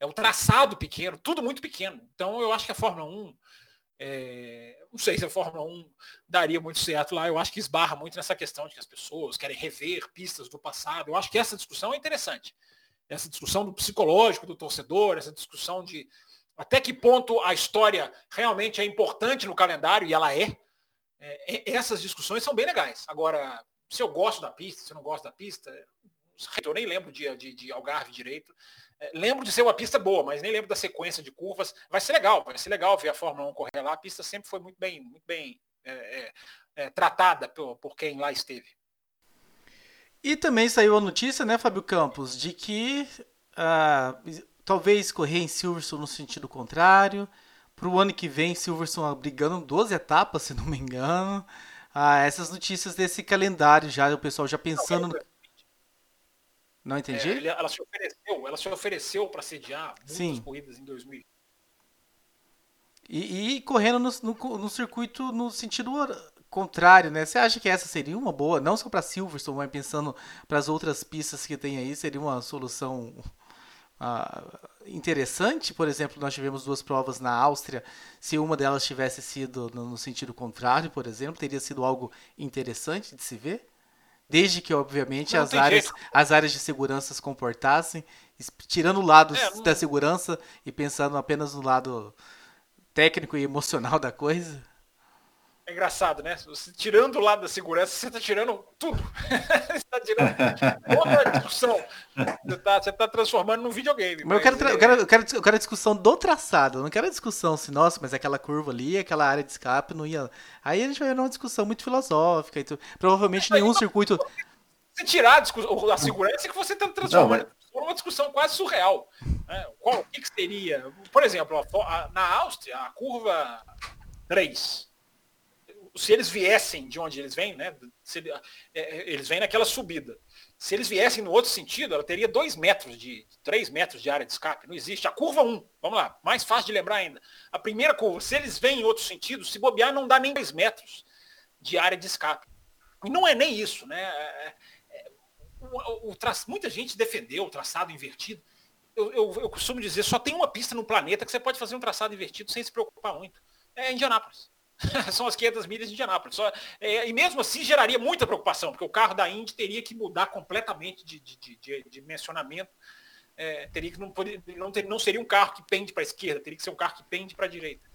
É o traçado pequeno, tudo muito pequeno. Então eu acho que a Fórmula 1, é, não sei se a Fórmula 1 daria muito certo lá, eu acho que esbarra muito nessa questão de que as pessoas querem rever pistas do passado. Eu acho que essa discussão é interessante. Essa discussão do psicológico do torcedor, essa discussão de até que ponto a história realmente é importante no calendário, e ela é. é essas discussões são bem legais. Agora, se eu gosto da pista, se eu não gosto da pista, eu nem lembro de, de, de Algarve direito. É, lembro de ser uma pista boa, mas nem lembro da sequência de curvas. Vai ser legal, vai ser legal ver a Fórmula 1 correr lá. A pista sempre foi muito bem, muito bem é, é, é, tratada por, por quem lá esteve. E também saiu a notícia, né, Fábio Campos, de que uh, talvez correr em Silverstone no sentido contrário. Para o ano que vem, Silverstone brigando 12 etapas, se não me engano. Uh, essas notícias desse calendário já, o pessoal já pensando. Não, não entendi? É, ela se ofereceu, ela se ofereceu para sediar muitas Sim. corridas em 2000. E, e correndo no, no, no, circuito no sentido contrário, né? Você acha que essa seria uma boa, não só para Silverstone, mas pensando para as outras pistas que tem aí, seria uma solução uh, interessante? Por exemplo, nós tivemos duas provas na Áustria. Se uma delas tivesse sido no, no sentido contrário, por exemplo, teria sido algo interessante de se ver? Desde que, obviamente, as áreas, as áreas de segurança se comportassem, tirando o lado é, não... da segurança e pensando apenas no lado técnico e emocional da coisa. É engraçado, né? Você, tirando o lado da segurança, você está tirando tudo. você está tirando toda a discussão. Você está tá transformando num videogame. Mas, mas eu, quero, eu, quero, eu, quero, eu quero a discussão do traçado. Eu não quero a discussão se, nossa, mas aquela curva ali, aquela área de escape não ia. Aí a gente vai ver uma discussão muito filosófica. E Provavelmente nenhum circuito. Se tirar a, discussão, a segurança, é que você está transformando não, mas... uma discussão quase surreal. Né? Qual, o que, que seria? Por exemplo, a, a, na Áustria, a curva 3 se eles viessem de onde eles vêm, né? Se, é, eles vêm naquela subida. Se eles viessem no outro sentido, ela teria dois metros de, três metros de área de escape. Não existe. A curva 1, um, vamos lá, mais fácil de lembrar ainda. A primeira curva, se eles vêm em outro sentido, se bobear, não dá nem dois metros de área de escape. E não é nem isso, né? É, é, o, o, tra... Muita gente defendeu o traçado invertido. Eu, eu, eu costumo dizer, só tem uma pista no planeta que você pode fazer um traçado invertido sem se preocupar muito. É Indianápolis. São as 500 milhas de Indianápolis. Só, é, e mesmo assim geraria muita preocupação, porque o carro da Indy teria que mudar completamente de, de, de, de dimensionamento. É, teria que não, não, ter, não seria um carro que pende para a esquerda, teria que ser um carro que pende para a direita.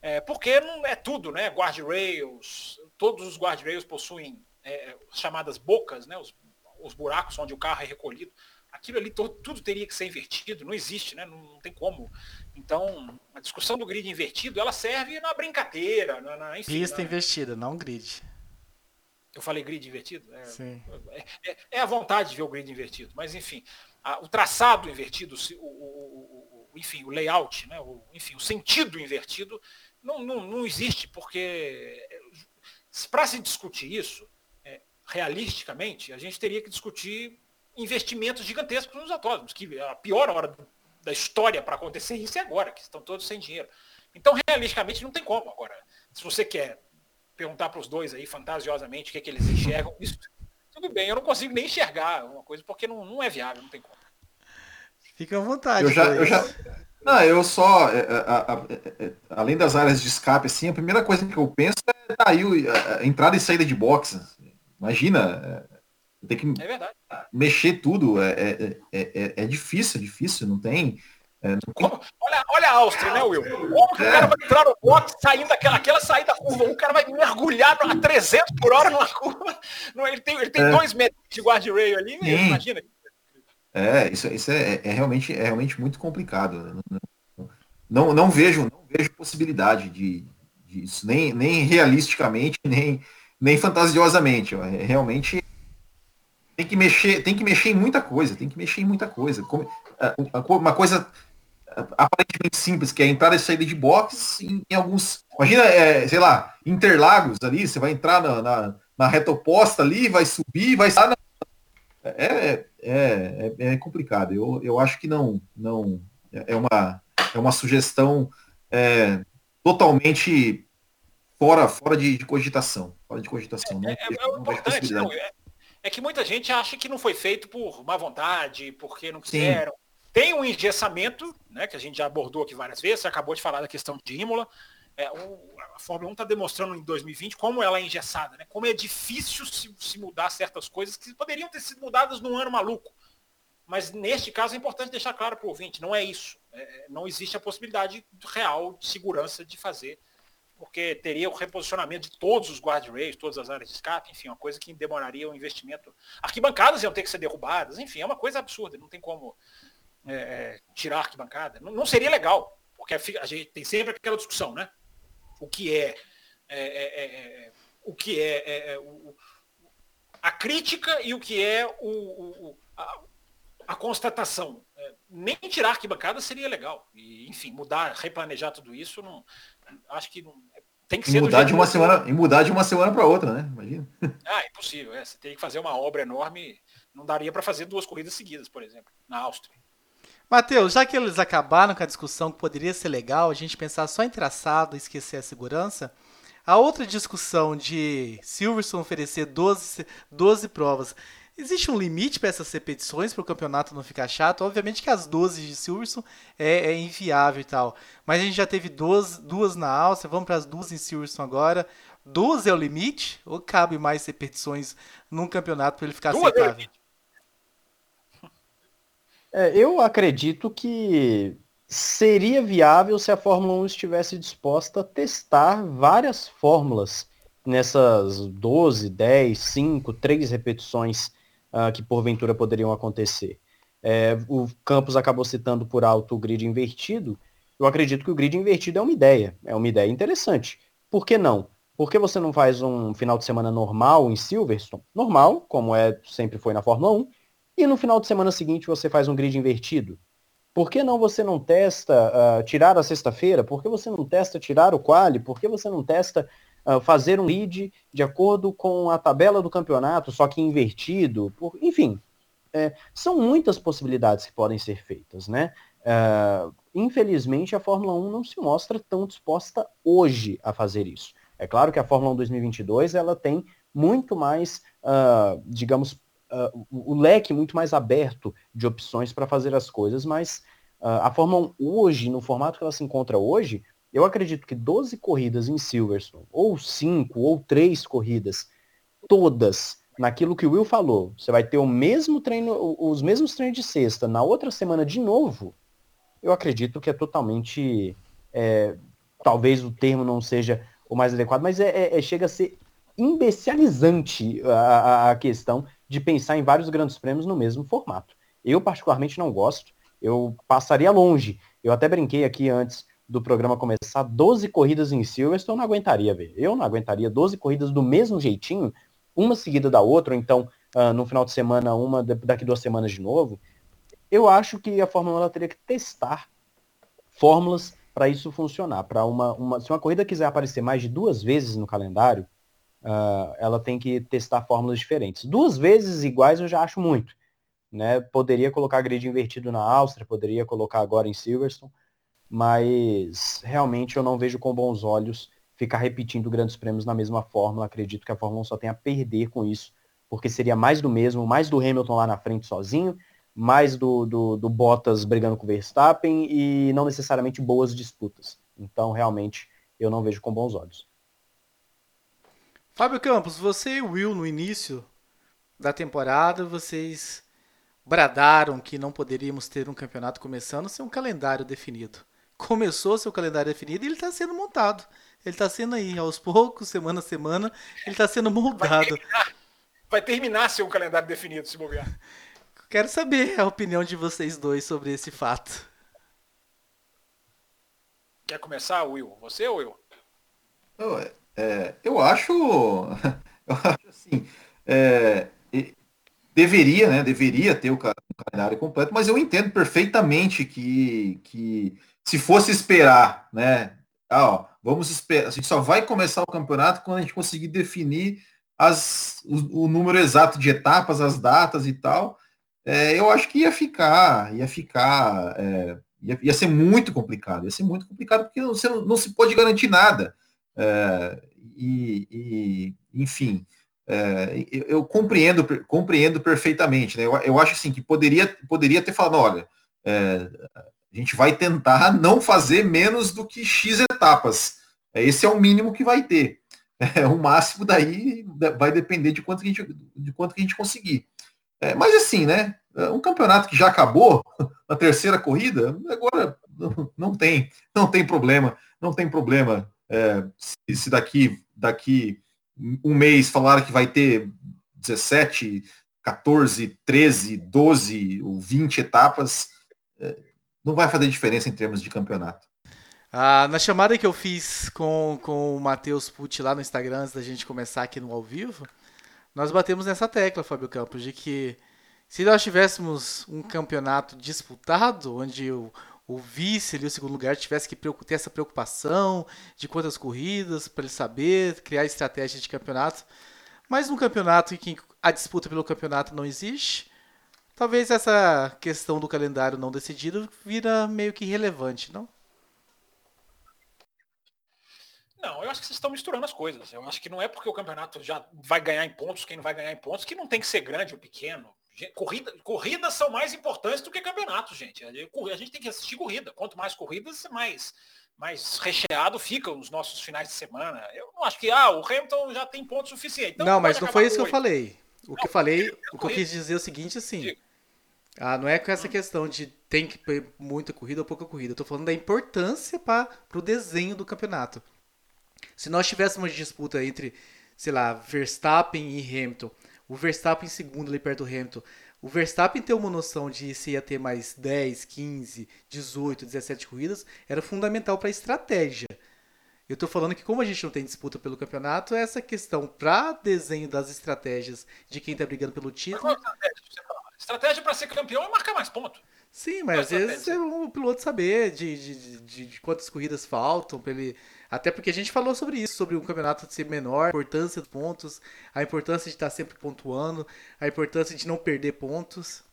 É, porque não é tudo, né? Guardrails, todos os guardrails possuem é, chamadas bocas, né? Os, os buracos onde o carro é recolhido aquilo ali todo, tudo teria que ser invertido, não existe, né? Não, não, tem como. Então, a discussão do grid invertido, ela serve na brincadeira, na, na enfim, Pista na... invertida, não grid. Eu falei grid invertido? É, Sim. É, é, é, a vontade de ver o grid invertido, mas enfim, a, o traçado invertido, o, o, o, enfim, o layout, né? o, enfim, o sentido invertido não, não, não existe, porque para se discutir isso, é, realisticamente, a gente teria que discutir investimentos gigantescos nos autódromos, que a pior hora da história para acontecer isso é agora, que estão todos sem dinheiro. Então, realisticamente, não tem como. Agora, se você quer perguntar para os dois aí, fantasiosamente, o que, é que eles enxergam, isso, tudo bem, eu não consigo nem enxergar uma coisa, porque não, não é viável, não tem como. Fica à vontade. Eu já, eu já, não, eu só, é, é, é, além das áreas de escape, assim, a primeira coisa que eu penso é tá aí a, entrada e saída de boxes. Imagina, tem que É mexer tudo, é, é, é, é difícil, é difícil, não tem. é, não tem- Olha, olha a Áustria, né, Will? Como que o cara vai entrar no box saindo daquela aquela saída da curva? O cara vai mergulhar a 300 por hora numa curva. Não, Ele tem, ele tem É. dois metros de guardrail ali, Sim. imagina. É, isso, isso é, é realmente, é realmente muito complicado. Não, não vejo, não vejo possibilidade de, disso, nem, nem realisticamente, nem, nem fantasiosamente. É, realmente tem que mexer, tem que mexer em muita coisa, tem que mexer em muita coisa. Como- a- a co- Uma coisa aparentemente simples, que é a entrada e saída de box em, em alguns. Imagina, é, sei lá, Interlagos ali, você vai entrar na, na, na reta oposta ali, vai subir, vai estar na é, é, é, é complicado. Eu, eu acho que não, não é uma, é uma sugestão é, totalmente fora, fora de, de cogitação. Fora de cogitação. Não, É, é, é não importante. possibilidade. não, é, é que muita gente acha que não foi feito por má vontade, porque não quiseram. Tem um engessamento, né, que a gente já abordou aqui várias vezes, você acabou de falar da questão de Imola. É, o- a Fórmula 1 está demonstrando em 2020 como ela é engessada, né? como é difícil se, se mudar certas coisas que poderiam ter sido mudadas num ano maluco. Mas neste caso é importante deixar claro para o ouvinte, não é isso. É, não existe a possibilidade real de segurança de fazer, porque teria o reposicionamento de todos os guardrails, todas as áreas de escape, enfim, uma coisa que demoraria um investimento. Arquibancadas iam ter que ser derrubadas, enfim, é uma coisa absurda, não tem como é, é, tirar arquibancada. Não, não seria legal, porque a, gente tem sempre aquela discussão, né? O que é, é, é, é, é, o que é, o- o- a crítica e o que é o, o- o- a, a constatação. Nem tirar arquibancada seria legal. E, enfim, mudar, replanejar tudo isso, não, acho que não, tem que E ser mudar, de uma que- semana, e mudar de uma semana para outra, né? Imagina. Ah, é impossível. É. Você teria que fazer uma obra enorme. Não daria para fazer duas corridas seguidas, por exemplo, na Áustria. Matheus, já que eles acabaram com a discussão que poderia ser legal a gente pensar só em traçado e esquecer a segurança, a outra discussão de Silverstone oferecer 12, 12 provas, existe um limite para essas repetições para o campeonato não ficar chato? Obviamente que as 12 de Silverstone é, é inviável e tal, mas a gente já teve 12, duas na Áustria, vamos para as duas em Silverstone agora. 12 é o limite? Ou cabe mais repetições num campeonato para ele ficar Duas é aceitável? É, eu acredito que seria viável se a Fórmula 1 estivesse disposta a testar várias fórmulas nessas 12, 10, 5, 3 repetições ah, que porventura poderiam acontecer. É, o Campos acabou citando por alto o grid invertido. Eu acredito que o grid invertido é uma ideia, é uma ideia interessante. Por que não? Por que você não faz um final de semana normal em Silverstone? Normal, como é sempre foi na Fórmula 1, e no final de semana seguinte você faz um grid invertido? Por que não você não testa uh, tirar a sexta-feira? Por que você não testa tirar o quali? Por que você não testa uh, fazer um grid de acordo com a tabela do campeonato, só que invertido? Por... Enfim, é, são muitas possibilidades que podem ser feitas, né? Uh, infelizmente a Fórmula 1 não se mostra tão disposta hoje a fazer isso. É claro que a Fórmula 1 2022 ela tem muito mais, uh, digamos, uh, o, leque muito mais aberto de opções para fazer as coisas, mas a Fórmula 1 hoje, no formato que ela se encontra hoje, eu acredito que 12 corridas em Silverstone, ou 5, ou 3 corridas, todas naquilo que o Will falou, você vai ter o mesmo treino, os mesmos treinos de sexta, na outra semana de novo, eu acredito que é totalmente, é, talvez o termo não seja o mais adequado, mas é, é, chega a ser imbecilizante a, a, questão de pensar em vários grandes prêmios no mesmo formato. Eu particularmente não gosto, eu passaria longe. Eu até brinquei aqui antes do programa começar, 12 corridas em Silverstone eu não aguentaria ver. Eu não aguentaria 12 corridas do mesmo jeitinho, uma seguida da outra, ou então uh, no final de semana, uma daqui duas semanas de novo. Eu acho que a Fórmula 1 teria que testar fórmulas para isso funcionar. Para uma, uma, se uma corrida quiser aparecer mais de duas vezes no calendário, uh, ela tem que testar fórmulas diferentes. Duas vezes iguais eu já acho muito. Né? Poderia colocar grid invertido na Áustria, poderia colocar agora em Silverstone, mas realmente eu não vejo com bons olhos ficar repetindo grandes prêmios na mesma fórmula. Acredito que a Fórmula 1 só tem a perder com isso, porque seria mais do mesmo, mais do Hamilton lá na frente sozinho, mais do, do, do Bottas brigando com o Verstappen e não necessariamente boas disputas. Então, realmente, eu não vejo com bons olhos. Fábio Campos, você e Will no início da temporada, vocês bradaram que não poderíamos ter um campeonato começando sem um calendário definido. Começou seu calendário definido e ele está sendo montado. Ele está sendo aí, aos poucos, semana a semana, ele está sendo moldado. Vai terminar, vai terminar seu calendário definido, se bobear. Quero saber a opinião de vocês dois sobre esse fato. Quer começar, Will? Você ou eu? Eu, é, eu acho, eu acho assim, é, deveria, né? Deveria ter o calendário completo, mas eu entendo perfeitamente que, que se fosse esperar, né? Ah, ó, vamos esperar, a gente só vai começar o campeonato quando a gente conseguir definir as, o, o número exato de etapas, as datas e tal. É, eu acho que ia ficar, ia ficar, é, ia, ia, ser muito complicado, ia ser muito complicado porque você não, não se pode garantir nada. É, e, e, enfim, é, eu, eu, compreendo, compreendo perfeitamente. Né? Eu, eu, acho assim que poderia, poderia ter falado, olha, é, a gente vai tentar não fazer menos do que X etapas. É, esse é o mínimo que vai ter. É, o máximo daí vai depender de quanto que a gente, de quanto que a gente conseguir. É, mas assim, né? Um campeonato que já acabou, a terceira corrida, agora não, não tem, não tem problema, não tem problema é, se, se, daqui, daqui um mês falaram que vai ter 17, 14, 13, 12 ou 20 etapas, é, não vai fazer diferença em termos de campeonato. Ah, na chamada que eu fiz com, com o Matheus Pucci lá no Instagram, antes da gente começar aqui no ao vivo, nós batemos nessa tecla, Fábio Campos, de que se nós tivéssemos um campeonato disputado, onde o, o vice ali, o segundo lugar, tivesse que ter essa preocupação de quantas corridas, para ele saber, criar estratégia de campeonato. Mas num campeonato em que a disputa pelo campeonato não existe, talvez essa questão do calendário não decidido vira meio que irrelevante, não? Não, eu acho que vocês estão misturando as coisas. Eu acho que não é porque o campeonato já vai ganhar em pontos, quem não vai ganhar em pontos, que não tem que ser grande ou pequeno. Corrida, corridas são mais importantes do que campeonato, gente. A gente tem que assistir corrida. Quanto mais corridas, mais, mais recheado fica os nossos finais de semana. Eu não acho que ah, o Hamilton já tem ponto suficiente. Então não, mas não foi isso que eu falei. O não, que eu falei, o que eu quis dizer é o seguinte, assim. Ah, não é com essa questão de tem que ter muita corrida ou pouca corrida. Eu tô falando da importância para o desenho do campeonato. Se nós tivéssemos disputa entre, sei lá, Verstappen e Hamilton, o Verstappen em segundo ali perto do Hamilton. O Verstappen ter uma noção de se ia ter mais 10, 15, 18, 17 corridas era fundamental para a estratégia. Eu estou falando que como a gente não tem disputa pelo campeonato, essa questão para desenho das estratégias de quem está brigando pelo título. Estratégia para ser campeão é marcar mais pontos. Sim, mas às vezes é o piloto saber de, de, de, de quantas corridas faltam para ele até porque a gente falou sobre isso, sobre o campeonato ser menor, a importância dos pontos, a importância de estar sempre pontuando, a importância de não perder pontos.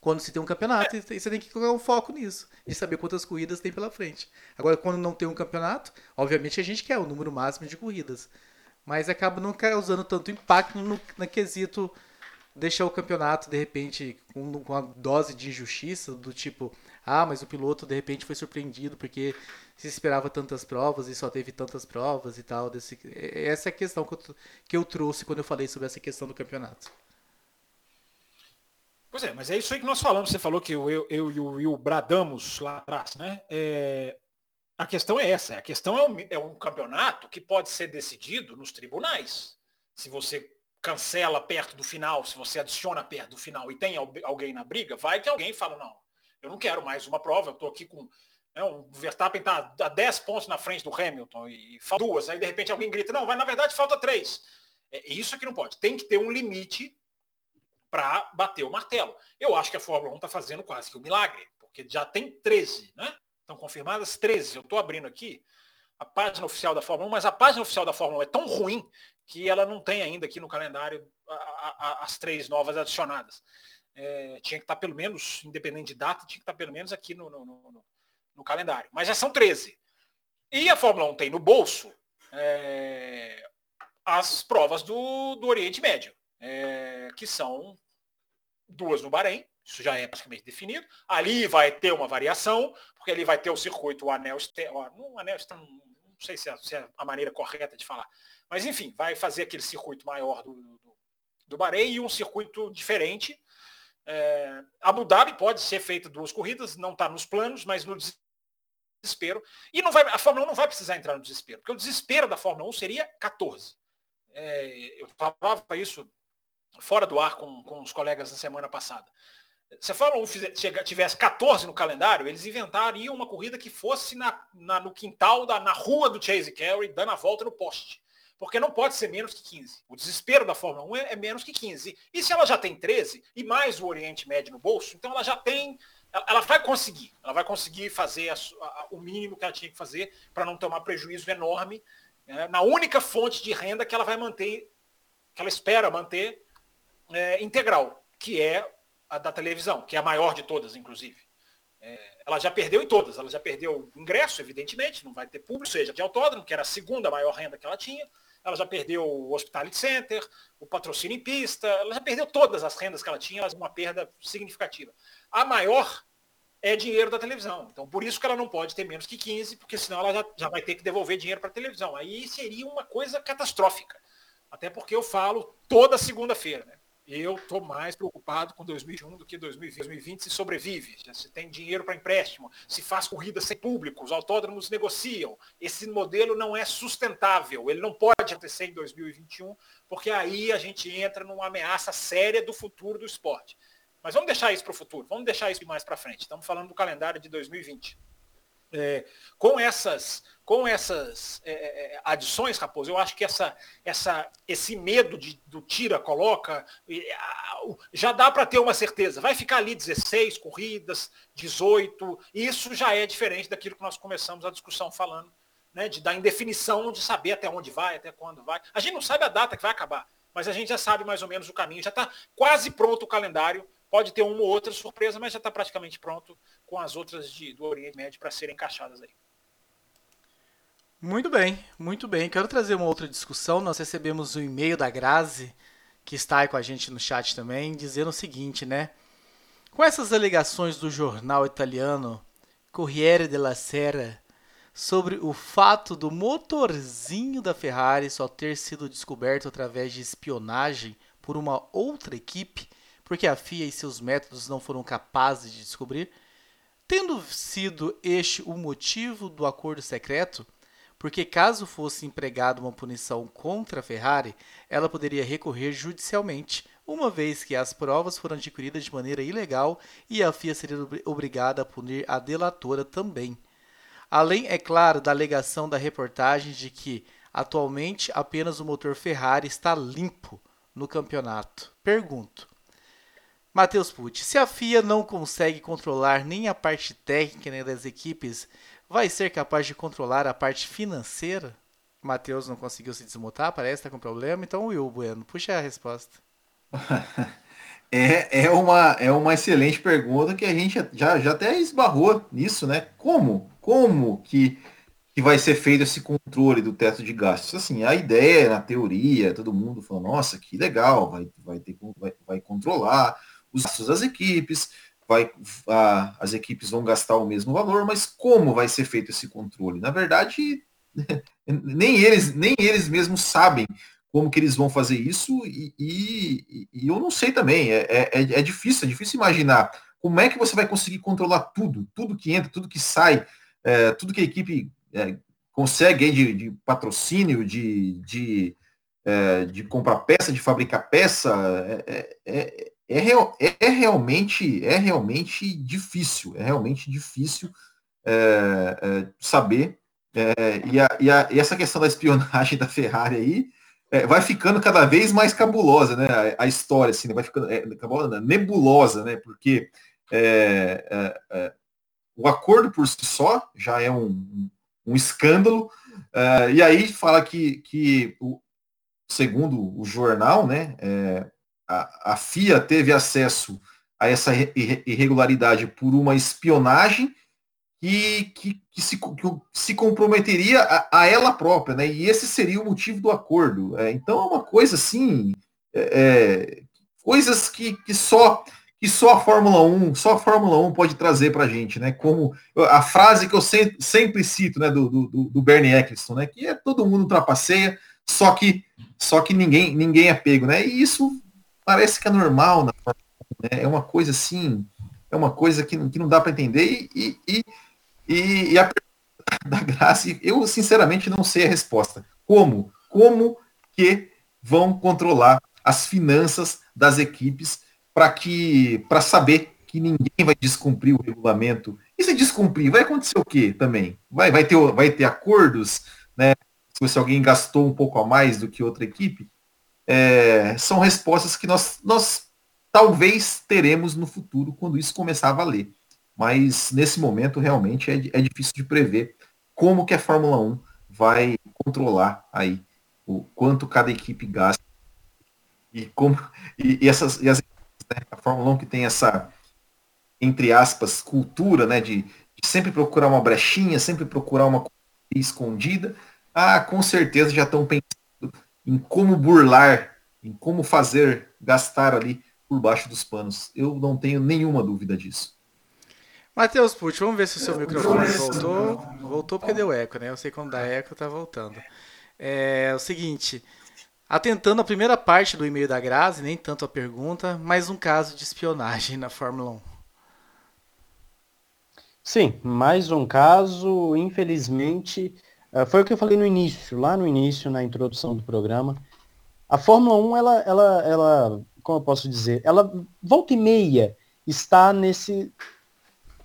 Quando se tem um campeonato, é. você tem que colocar um foco nisso, de saber quantas corridas tem pela frente. Agora, quando não tem um campeonato, obviamente a gente quer o número máximo de corridas, mas acaba não causando tanto impacto no, no quesito deixar o campeonato, de repente, com, com uma dose de injustiça, do tipo, ah, mas o piloto de repente foi surpreendido porque se esperava tantas provas e só teve tantas provas e tal. Desse, essa é a questão que eu, que eu trouxe quando eu falei sobre essa questão do campeonato. Pois é, mas é isso aí que nós falamos. Você falou que eu, eu, e o Will bradamos lá atrás, né? É, a questão é essa. A questão é um, é um campeonato que pode ser decidido nos tribunais. Se você cancela perto do final, se você adiciona perto do final e tem alguém na briga, vai que alguém fala, não, eu não quero mais uma prova, eu estou aqui com né, o Verstappen está a 10 pontos na frente do Hamilton e falta duas. Aí de repente alguém grita, não, mas na verdade falta três. É isso que não pode. Tem que ter um limite para bater o martelo. Eu acho que a Fórmula 1 está fazendo quase que um milagre, porque já tem 13, né? Estão confirmadas 13. Eu estou abrindo aqui a página oficial da Fórmula 1, mas a página oficial da Fórmula 1 é tão ruim que ela não tem ainda aqui no calendário a, a, as três novas adicionadas. É, tinha que estar tá pelo menos, independente de data, tinha que estar tá pelo menos aqui no, no, no, no calendário. Mas já são 13. E a Fórmula 1 tem no bolso é, as provas do, do Oriente Médio, é, que são duas no Bahrein, isso já é praticamente definido. Ali vai ter uma variação, porque ali vai ter o circuito, o anel, o anel não não sei se é, se é, a maneira correta de falar. Mas enfim, vai fazer aquele circuito maior do, do, do Bahrein e um circuito diferente. É, Abu Dhabi pode ser feita duas corridas, não está nos planos, mas no desespero. E não vai, a Fórmula 1 não vai precisar entrar no desespero, porque o desespero da Fórmula 1 seria 14. É, eu falava isso fora do ar com, com os colegas na semana passada. Se a Fórmula 1 tivesse 14 no calendário, eles inventariam uma corrida que fosse na, na, no quintal, da, na rua do Chase Carey, dando a volta no poste. Porque não pode ser menos que 15. O desespero da Fórmula 1 é, é menos que 15. E se ela já tem 13 e mais o Oriente Médio no bolso, então ela já tem. Ela, ela vai conseguir. Ela vai conseguir fazer a, a, o mínimo que ela tinha que fazer para não tomar prejuízo enorme né, na única fonte de renda que ela vai manter, que ela espera manter é, integral, que é a da televisão, que é a maior de todas, inclusive. É, ela já perdeu em todas, ela já perdeu ingresso, evidentemente, não vai ter público, seja de autódromo, que era a segunda maior renda que ela tinha, ela já perdeu o Hospitality Center, o patrocínio em pista, ela já perdeu todas as rendas que ela tinha, ela uma perda significativa. A maior é dinheiro da televisão. Então, por isso que ela não pode ter menos que 15, porque senão ela já, já vai ter que devolver dinheiro para a televisão. Aí seria uma coisa catastrófica. Até porque eu falo toda segunda-feira. Né? Eu estou mais preocupado com 2021 do que 2020. 2020 se sobrevive, se tem dinheiro para empréstimo, se faz corrida sem público, os autódromos negociam. Esse modelo não é sustentável, ele não pode acontecer em 2021, porque aí a gente entra numa ameaça séria do futuro do esporte. Mas vamos deixar isso para o futuro, vamos deixar isso mais para frente. Estamos falando do calendário de 2020. É, com essas, com essas é, é, é, adições, Raposo, eu acho que essa, essa, esse medo de, do tira, coloca, já dá para ter uma certeza. Vai ficar ali 16 corridas, 18, isso já é diferente daquilo que nós começamos a discussão falando, né, de, da indefinição de saber até onde vai, até quando vai. A gente não sabe a data que vai acabar, mas a gente já sabe mais ou menos o caminho, já está quase pronto o calendário Pode ter uma ou outra surpresa, mas já está praticamente pronto com as outras de, do Oriente Médio para serem encaixadas aí. Muito bem, muito bem. Quero trazer uma outra discussão. Nós recebemos um e-mail da Grazi, que está aí com a gente no chat também, dizendo o seguinte, né? Com essas alegações do jornal italiano Corriere della Sera sobre o fato do motorzinho da Ferrari só ter sido descoberto através de espionagem por uma outra equipe, porque a FIA e seus métodos não foram capazes de descobrir, tendo sido este o motivo do acordo secreto, porque caso fosse empregada uma punição contra a Ferrari, ela poderia recorrer judicialmente, uma vez que as provas foram adquiridas de maneira ilegal e a FIA seria obrigada a punir a delatora também. Além, é claro, da alegação da reportagem de que, atualmente, apenas o motor Ferrari está limpo no campeonato. Pergunto: Matheus Pucci, se a FIA não consegue controlar nem a parte técnica né, das equipes, vai ser capaz de controlar a parte financeira? Matheus não conseguiu se desmutar, parece que está com problema. Então, Will Bueno, puxa a resposta. É, é, uma, é uma excelente pergunta que a gente já, já até esbarrou nisso, né? Como? Como que, que vai ser feito esse controle do teto de gastos? Assim, a ideia, na teoria, todo mundo falou, nossa, que legal, vai, vai, ter, vai, vai controlar, os gastos das equipes, vai, a, as equipes vão gastar o mesmo valor, mas como vai ser feito esse controle? Na verdade, nem eles, nem eles mesmos sabem como que eles vão fazer isso e, e, e eu não sei também, é, é, é, é difícil, é difícil imaginar como é que você vai conseguir controlar tudo, tudo que entra, tudo que sai, é, tudo que a equipe é, consegue de, de, patrocínio, de, de, é, de comprar peça, de fabricar peça, é, é, é, é realmente é realmente difícil, é realmente difícil é, é, saber. É, e, a, e, a, e, essa questão da espionagem da Ferrari aí é, vai ficando cada vez mais cabulosa, né? A, a história assim, né? vai ficando cabulosa, nebulosa, né? Porque o acordo por si só já é um, um escândalo. e aí fala que, que o, segundo o jornal, né? A, a FIA teve acesso a essa irregularidade por uma espionagem que, que, que, se, que se comprometeria a, a, ela própria, né? E esse seria o motivo do acordo. É, então é uma coisa assim, é, é coisas que, que só que só a Fórmula 1, só a Fórmula 1 pode trazer para a gente, né? Como a frase que eu sempre, sempre cito, né, do, do, do, Bernie Eccleston, né? Que é todo mundo trapaceia, só que só que ninguém ninguém é pego, né? E isso parece que é normal né? É uma coisa assim, é uma coisa que, que não dá para entender e, e, e, e a da graça, eu sinceramente não sei a resposta. Como? Como que vão controlar as finanças das equipes para que para saber que ninguém vai descumprir o regulamento. E se descumprir, vai acontecer o quê também? Vai, vai, ter, vai ter acordos, né? Se alguém gastou um pouco a mais do que outra equipe, é, são respostas que nós, nós talvez teremos no futuro quando isso começar a valer. Mas nesse momento realmente é, é difícil de prever como que a Fórmula 1 vai controlar aí o quanto cada equipe gasta e como e, e essas e as, né, a Fórmula 1 que tem essa entre aspas cultura né de, de sempre procurar uma brechinha sempre procurar uma coisa escondida ah com certeza já estão pensando em como burlar em como fazer gastar ali por baixo dos panos eu não tenho nenhuma dúvida disso Matheus Pucci, vamos ver se o seu microfone voltou. Voltou porque deu eco, né? Eu sei quando dá eco, tá voltando. É o seguinte, atentando a primeira parte do e-mail da Grazi, nem tanto a pergunta, mas um caso de espionagem na Fórmula 1. Sim, mais um caso, infelizmente, foi o que eu falei no início, lá no início, na introdução do programa. A Fórmula 1, ela, ela, ela, como eu posso dizer, ela volta e meia está nesse,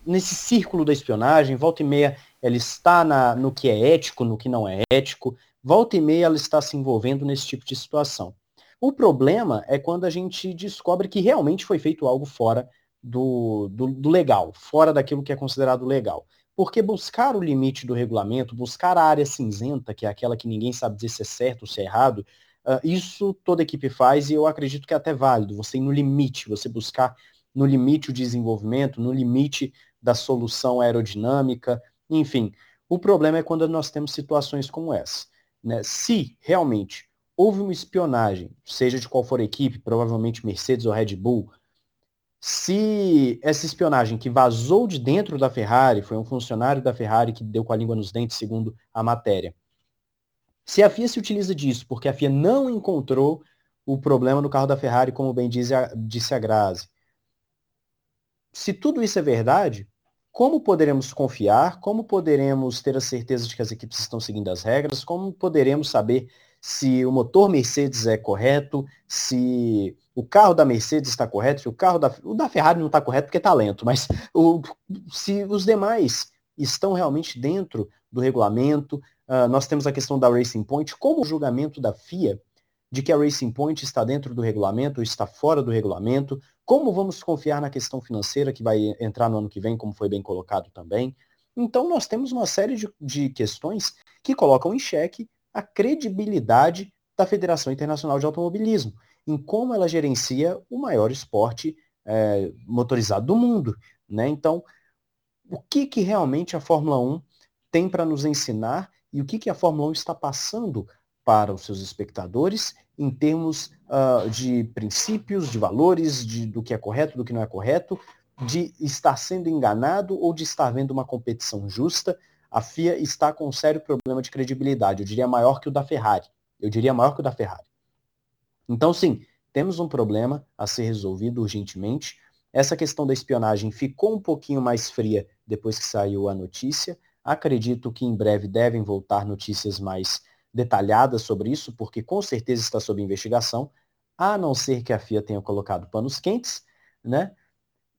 nesse círculo da espionagem, volta e meia ela está na, no que é ético, no que não é ético, volta e meia ela está se envolvendo nesse tipo de situação. O problema é quando a gente descobre que realmente foi feito algo fora do, do, do, legal, fora daquilo que é considerado legal. Porque buscar o limite do regulamento, buscar a área cinzenta, que é aquela que ninguém sabe dizer se é certo ou se é errado, uh, isso toda equipe faz e eu acredito que é até válido. Você ir no limite, você buscar no limite o desenvolvimento, no limite da solução aerodinâmica, enfim. O problema é quando nós temos situações como essa. Né? Se realmente houve uma espionagem, seja de qual for a equipe, provavelmente Mercedes ou Red Bull, se essa espionagem que vazou de dentro da Ferrari, foi um funcionário da Ferrari que deu com a língua nos dentes, segundo a matéria, se a FIA se utiliza disso porque a FIA não encontrou o problema no carro da Ferrari, como bem disse a, disse a Grazi, se tudo isso é verdade, como poderemos confiar? Como poderemos ter a certeza de que as equipes estão seguindo as regras? Como poderemos saber se o motor Mercedes é correto, se o carro da Mercedes está correto, se o carro da, o da Ferrari não está correto porque é talento, mas o, se os demais estão realmente dentro do regulamento. Uh, nós temos a questão da Racing Point, como o julgamento da FIA de que a Racing Point está dentro do regulamento ou está fora do regulamento, como vamos confiar na questão financeira que vai entrar no ano que vem, como foi bem colocado também? Então, nós temos uma série de, de questões que colocam em xeque a credibilidade da Federação Internacional de Automobilismo, em como ela gerencia o maior esporte é, motorizado do mundo. Né? Então, o que, que realmente a Fórmula 1 tem para nos ensinar e o que, que a Fórmula 1 está passando para os seus espectadores em termos uh, de princípios, de valores, de, do que é correto, do que não é correto, de estar sendo enganado ou de estar vendo uma competição justa. A FIA está com um sério problema de credibilidade, eu diria maior que o da Ferrari. Eu diria maior que o da Ferrari. Então, sim, temos um problema a ser resolvido urgentemente. Essa questão da espionagem ficou um pouquinho mais fria depois que saiu a notícia. Acredito que em breve devem voltar notícias mais detalhadas sobre isso, porque com certeza está sob investigação, a não ser que a FIA tenha colocado panos quentes, né?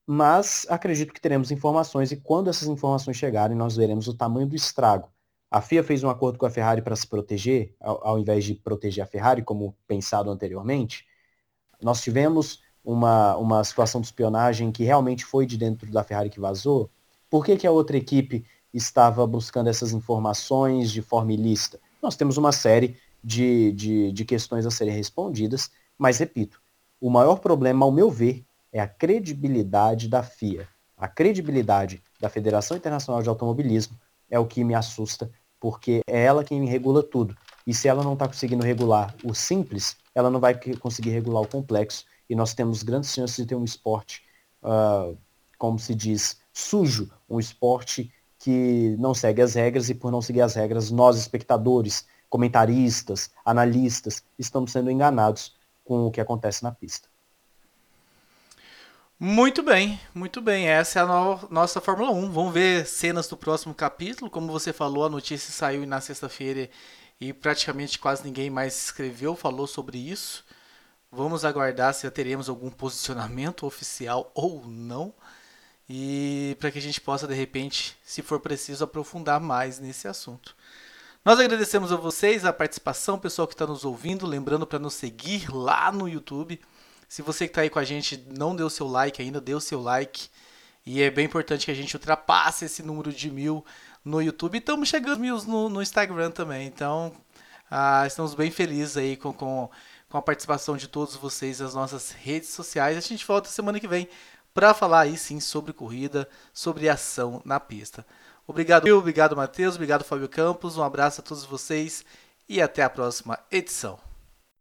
Mas acredito que teremos informações e quando essas informações chegarem, nós veremos o tamanho do estrago. A FIA fez um acordo com a Ferrari para se proteger, ao, ao invés de proteger a Ferrari, como pensado anteriormente. Nós tivemos uma, uma situação de espionagem que realmente foi de dentro da Ferrari que vazou. Por que, que a outra equipe estava buscando essas informações de forma ilícita? nós temos uma série de, de, de questões a serem respondidas, mas repito, o maior problema, ao meu ver, é a credibilidade da FIA. A credibilidade da Federação Internacional de Automobilismo é o que me assusta, porque é ela quem regula tudo. E se ela não está conseguindo regular o simples, ela não vai conseguir regular o complexo. E nós temos grandes chances de ter um esporte uh, como se diz, sujo, um esporte que não segue as regras e por não seguir as regras, nós espectadores, comentaristas, analistas, estamos sendo enganados com o que acontece na pista. Muito bem, muito bem. Essa é a no nossa Fórmula 1. Vamos ver cenas do próximo capítulo. Como você falou, a notícia saiu na sexta-feira e praticamente quase ninguém mais escreveu, falou sobre isso. Vamos aguardar se teremos algum posicionamento oficial ou não. E para que a gente possa, de repente, se for preciso, aprofundar mais nesse assunto. Nós agradecemos a vocês a participação, pessoal que está nos ouvindo. Lembrando para nos seguir lá no YouTube. Se você que está aí com a gente não deu seu like ainda, o seu like. E é bem importante que a gente ultrapasse esse número de mil no YouTube. Estamos chegando mil no, no Instagram também. Então, ah, estamos bem felizes aí com, com, com a participação de todos vocês nas nossas redes sociais. A gente volta semana que vem para falar aí sim sobre corrida, sobre ação na pista. Obrigado, Will, obrigado, Matheus, obrigado, Fábio Campos. Um abraço a todos vocês e até a próxima edição.